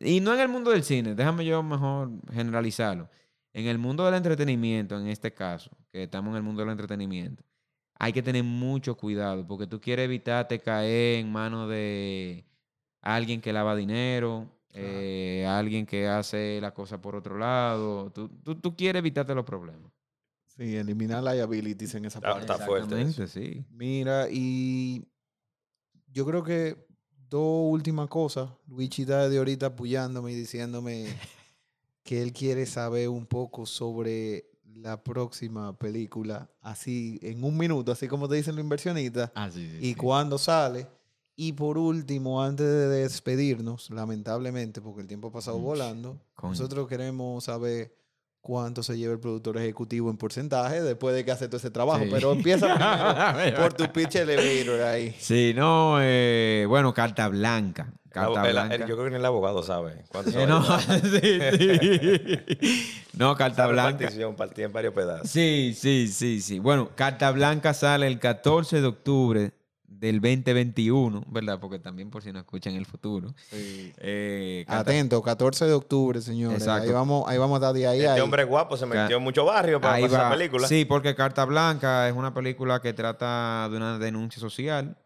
Y no en el mundo del cine, déjame yo mejor generalizarlo. En el mundo del entretenimiento, en este caso, que estamos en el mundo del entretenimiento, hay que tener mucho cuidado porque tú quieres evitarte caer en manos de alguien que lava dinero, eh, alguien que hace la cosa por otro lado. Tú, tú, tú quieres evitarte los problemas. Sí, eliminar liabilities en esa parte. está fuerte eso. Exactamente, sí. Mira, y yo creo que dos últimas cosas. Luigi está de ahorita apoyándome y diciéndome que él quiere saber un poco sobre la próxima película, así en un minuto, así como te dicen los inversionistas, Ah, sí, sí. y cuándo sale. Y por último, antes de despedirnos, lamentablemente, porque el tiempo ha pasado volando, coño. nosotros queremos saber cuánto se lleva el productor ejecutivo en porcentaje después de que hace todo ese trabajo. Sí. Pero empieza por tu pitch elevator ahí. Sí, no, eh, bueno, carta blanca. Carta El- el- blanca. yo creo que ni el abogado sabe cuánto no, sí, sí. No, carta blanca. repartición partida en varios pedazos. Sí, sí, sí, sí. Bueno, Carta Blanca sale el 14 de octubre del 2021, ¿verdad? Porque también por si no escuchan el futuro. Eh, Carta- Atento, 14 de octubre, señores. Exacto. Ahí vamos, ahí vamos a estar de ahí Este ahí. hombre guapo se metió en mucho barrio para esa película. Sí, porque Carta Blanca es una película que trata de una denuncia social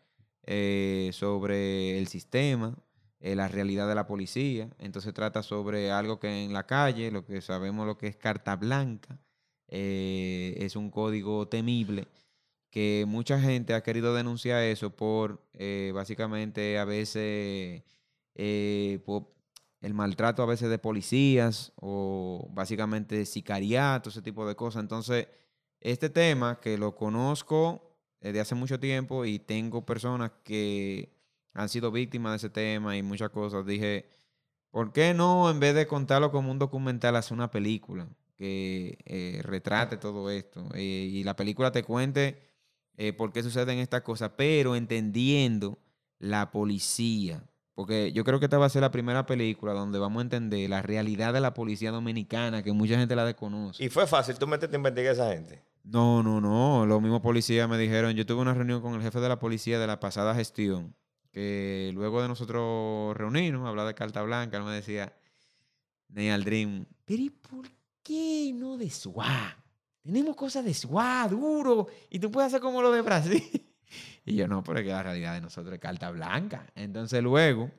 eh, sobre el sistema, eh, la realidad de la policía. Entonces trata sobre algo que en la calle, lo que sabemos lo que es Carta Blanca, eh, es un código temible que mucha gente ha querido denunciar eso por eh, básicamente a veces eh, por el maltrato a veces de policías o básicamente sicariato, ese tipo de cosas. Entonces, este tema que lo conozco desde hace mucho tiempo y tengo personas que han sido víctimas de ese tema y muchas cosas, dije, ¿por qué no en vez de contarlo como un documental, hacer una película que eh, retrate todo esto eh, y la película te cuente eh, por qué suceden estas cosas, pero entendiendo la policía. Porque yo creo que esta va a ser la primera película donde vamos a entender la realidad de la policía dominicana, que mucha gente la desconoce. Y fue fácil, tú metiste a investigar a esa gente. No, no, no. Los mismos policías me dijeron, yo tuve una reunión con el jefe de la policía de la pasada gestión, que luego de nosotros reunirnos, hablar de carta blanca, él me decía, Neal Dream, pero ¿y por qué no de SWAT? Tenemos cosas de SWAT, duro, y tú puedes hacer como lo de Brasil. Y yo, no, pero es que la realidad de nosotros es carta blanca. Entonces luego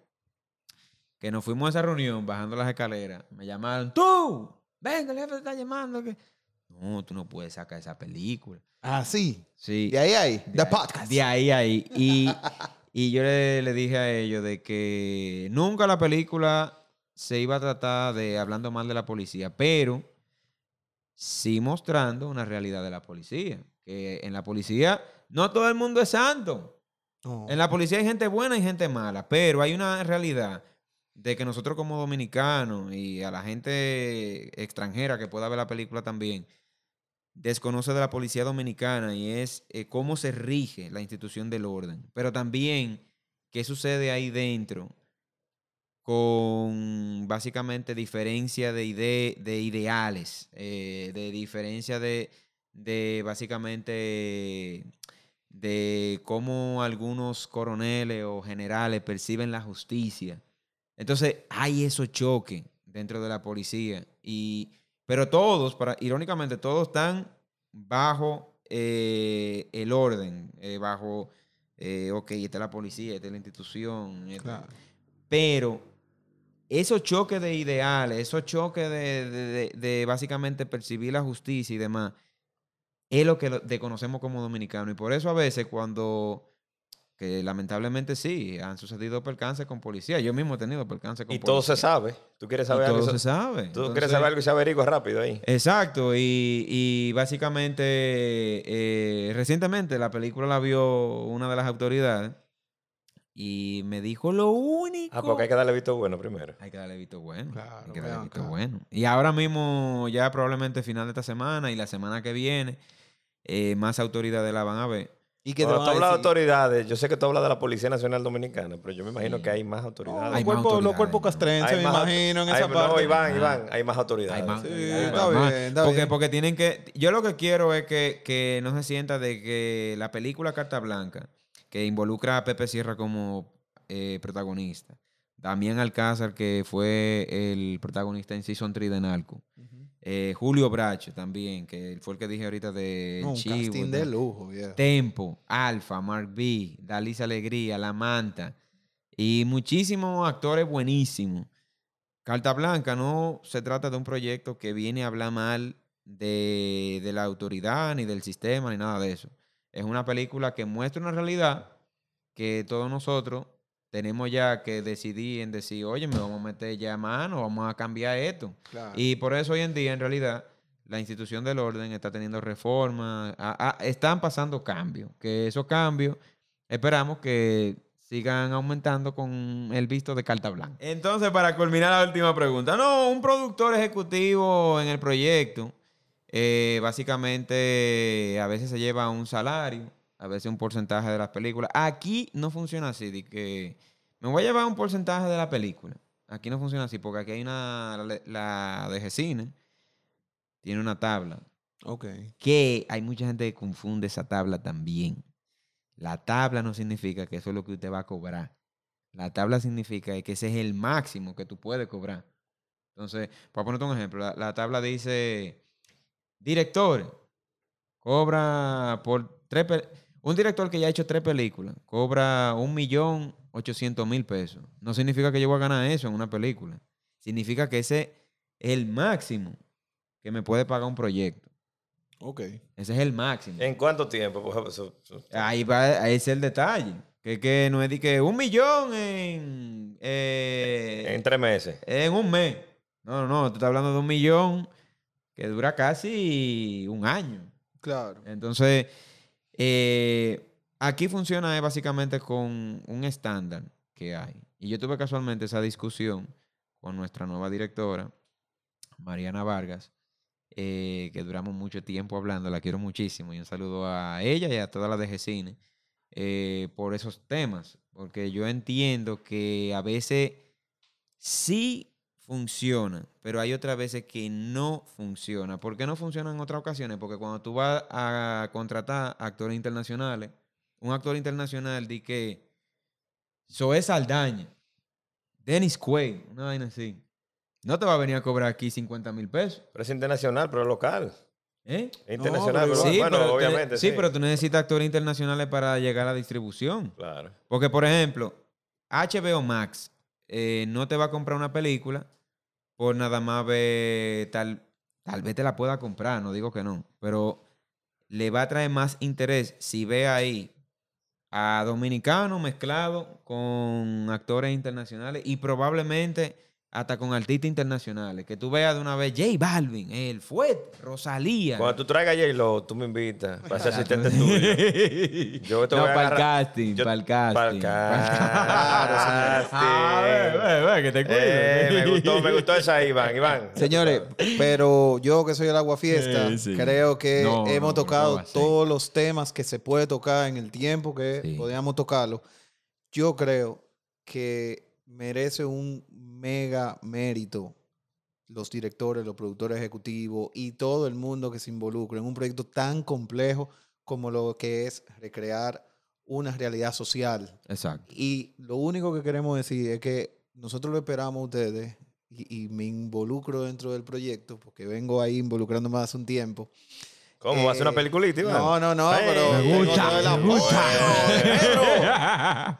que nos fuimos a esa reunión, bajando las escaleras, me llamaron, tú, venga, el jefe te está llamando. Que... No, tú no puedes sacar esa película. Ah, sí. Sí. De ahí ahí. De The ahí- podcast. De ahí ahí. Y, y yo le, le dije a ellos de que nunca la película se iba a tratar de hablando mal de la policía, pero sí mostrando una realidad de la policía. Que en la policía no todo el mundo es santo. En la policía hay gente buena y gente mala, pero hay una realidad de que nosotros como dominicanos y a la gente extranjera que pueda ver la película también, desconoce de la policía dominicana y es eh, cómo se rige la institución del orden, pero también qué sucede ahí dentro con básicamente diferencia de, ide- de ideales, eh, de diferencia de, de básicamente de cómo algunos coroneles o generales perciben la justicia. Entonces hay esos choques dentro de la policía. Y, pero todos, para, irónicamente, todos están bajo eh, el orden, eh, bajo, eh, ok, esta es la policía, esta es la institución. Claro. Pero esos choques de ideales, esos choques de, de- de- de básicamente percibir la justicia y demás, es lo que lo- desconocemos como dominicanos. Y por eso a veces cuando, que lamentablemente sí, han sucedido percances con policía. Yo mismo he tenido percances con Y policía. todo se sabe. Tú quieres Y saber algo. todo y se sabe. Tú quieres saber algo y se averigua rápido ahí. Exacto, y, y básicamente eh, recientemente la película la vio una de las autoridades y me dijo lo único. Ah, porque hay que darle visto bueno primero. Hay que darle visto bueno. Claro, hay que darle vean visto acá. bueno. Y ahora mismo, ya probablemente final de esta semana y la semana que viene, eh, más autoridades la van a ver. ¿Y Cuando van tú hablas de autoridades, yo sé que tú hablas de la Policía Nacional Dominicana, pero yo me imagino Sí. que hay más No, autoridades. Hay más cuerpos, los cuerpos ¿no? castrenses, me más imagino, en hay- esa no, parte. Iván, Ah. Iván, hay más autoridades. Hay más, Sí, hay está más. bien, está porque, bien. porque tienen que. Yo lo que quiero es que, que no se sienta de que la película Carta Blanca, que involucra a Pepe Sierra como eh, protagonista, Damián Alcázar, que fue el protagonista en Season 3 de Narco, eh, Julio Bracho también, que fue el que dije ahorita de No, un Chivo, casting de- lujo, viejo. Tempo, Alfa, Mark B, Dalisa Alegría, La Manta y muchísimos actores buenísimos. Carta Blanca no se trata de un proyecto que viene a hablar mal de, de la autoridad, ni del sistema, ni nada de eso. Es una película que muestra una realidad que todos nosotros tenemos ya que decidir en decir, oye, me vamos a meter ya mano, vamos a cambiar esto. Claro. Y por eso hoy en día, en realidad, la institución del orden está teniendo reformas, están pasando cambios, que esos cambios esperamos que sigan aumentando con el visto de carta blanca. Entonces, para culminar la última pregunta, no, un productor ejecutivo en el proyecto, eh, básicamente a veces se lleva un salario, a veces un porcentaje de las películas. Aquí no funciona así, de que me voy a llevar un porcentaje de la película. Aquí no funciona así, porque aquí hay una, la, la de Gcine, tiene una tabla, Ok. que hay mucha gente que confunde esa tabla también. La tabla no significa que eso es lo que usted va a cobrar. La tabla significa que ese es el máximo que tú puedes cobrar. Entonces, para ponerte un ejemplo, la, la tabla dice, director, cobra por tres... Un director que ya ha hecho tres películas, cobra un millón ochocientos mil pesos. No significa que yo voy a ganar eso en una película. Significa que ese es el máximo que me puede pagar un proyecto. Ok. Ese es el máximo. ¿En cuánto tiempo? Eso- Ahí va, ahí es el detalle. Que, que no es de que un millón en, eh, en tres meses. en un mes. No, no, no. Tú estás hablando de un millón que dura casi un año. Claro. Entonces, eh, aquí funciona eh, básicamente con un estándar que hay. Y yo tuve casualmente esa discusión con nuestra nueva directora, Mariana Vargas, eh, que duramos mucho tiempo hablando, la quiero muchísimo. Y un saludo a ella y a toda la de Cine por esos temas. Porque yo entiendo que a veces sí funciona, pero hay otras veces que no funciona. ¿Por qué no funciona en otras ocasiones? Porque cuando tú vas a contratar actores internacionales, un actor internacional de que Zoe Saldaña, Dennis Quaid, una vaina así, no te va a venir a cobrar aquí 50 mil pesos. Pero es internacional, pero es local. ¿Eh? Es internacional, pero pero, Sí, bueno, pero tú- obviamente. sí, Sí, pero tú necesitas actores internacionales para llegar a la distribución. Claro. Porque, por ejemplo, HBO Max eh, no te va a comprar una película por nada más ver tal tal vez te la pueda comprar, no digo que no, pero le va a traer más interés si ve ahí a dominicanos mezclados con actores internacionales y probablemente hasta con artistas internacionales. Que tú veas de una vez J Balvin, el Fuet, Rosalía. Cuando tú traigas a J-Lo, tú me invitas para ser asistente tuyo. Yo te no, voy a para el casting, para el casting. Para el casting. Ah, ve, ve, ve, que te cuido. Eh, me gustó, me gustó esa, Iván. Iván. Señores, pero yo que soy el agua fiesta, Eh, sí. creo que No, hemos no, tocado todos los temas que se puede tocar en el tiempo que Sí. podíamos tocarlo. Yo creo que merece un mega mérito los directores, los productores ejecutivos y todo el mundo que se involucra en un proyecto tan complejo como lo que es recrear una realidad social Exacto. y lo único que queremos decir es que nosotros lo esperamos a ustedes y, y me involucro dentro del proyecto porque vengo ahí involucrándome hace un tiempo. ¿Cómo? ¿Va a hacer una Eh, peliculita, Iván? No, no, no, pero Me gusta, me gusta.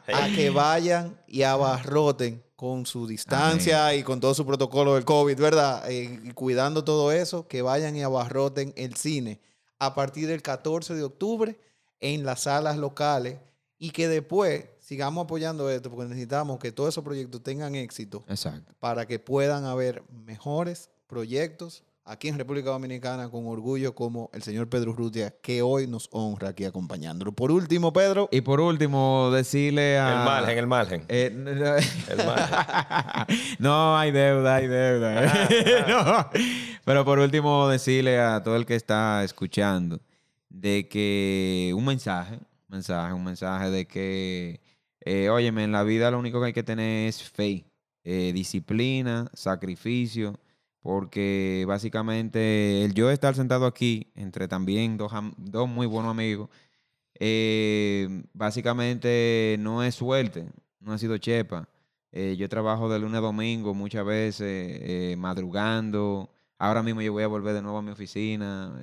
a que vayan y abarroten con su distancia y con todo su protocolo del COVID, ¿verdad? Eh, y cuidando todo eso, que vayan y abarroten el cine a partir del 14 de octubre en las salas locales y que después sigamos apoyando esto porque necesitamos que todos esos proyectos tengan éxito Exacto. para que puedan haber mejores proyectos aquí en República Dominicana con orgullo como el señor Pedro Urrutia que hoy nos honra aquí acompañándolo. Por último, Pedro, Y por último, decirle a... El margen, el margen. Eh, no, El margen. no, hay deuda, hay deuda. No. Pero por último, decirle a todo el que está escuchando de que un mensaje, mensaje, un mensaje de que, eh, óyeme, en la vida lo único que hay que tener es fe, eh, disciplina, sacrificio, porque básicamente el yo estar sentado aquí, entre también dos, dos muy buenos amigos, eh, básicamente no es suerte, no ha sido chepa. Eh, yo trabajo de lunes a domingo muchas veces, eh, madrugando. Ahora mismo yo voy a volver de nuevo a mi oficina.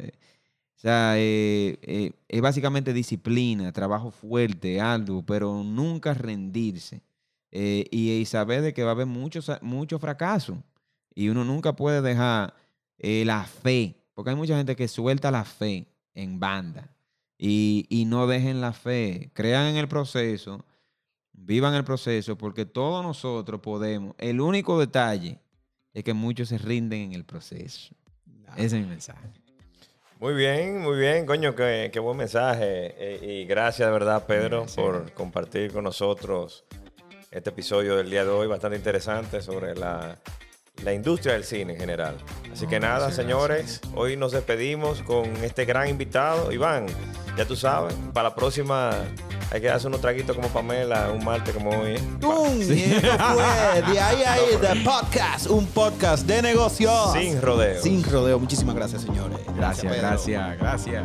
o sea, es básicamente disciplina, trabajo fuerte, arduo, pero nunca rendirse. Y, y saber de que va a haber muchos mucho fracaso. Y uno nunca puede dejar eh, la fe, porque hay mucha gente que suelta la fe en banda y, y no dejen la fe, crean en el proceso, vivan el proceso, porque todos nosotros podemos. El único detalle es que muchos se rinden en el proceso. Ese es mi mensaje. Muy bien, muy bien, coño, qué, qué buen mensaje. Eh, y gracias de verdad, Pedro, por compartir con nosotros este episodio del día de hoy, bastante interesante sobre la, la industria del cine en general. Así que No, nada, gracias, señores, hoy nos despedimos con este gran invitado, Iván. Ya tú sabes, para la próxima hay que hacer unos traguitos como Pamela, un martes como hoy. ¿eh? ¡Tum! Y esto fue de ahí a ahí, The Podcast, un podcast de negocios. Sin rodeo. Sin rodeo. Muchísimas gracias, señores. Gracias, gracias, gracias.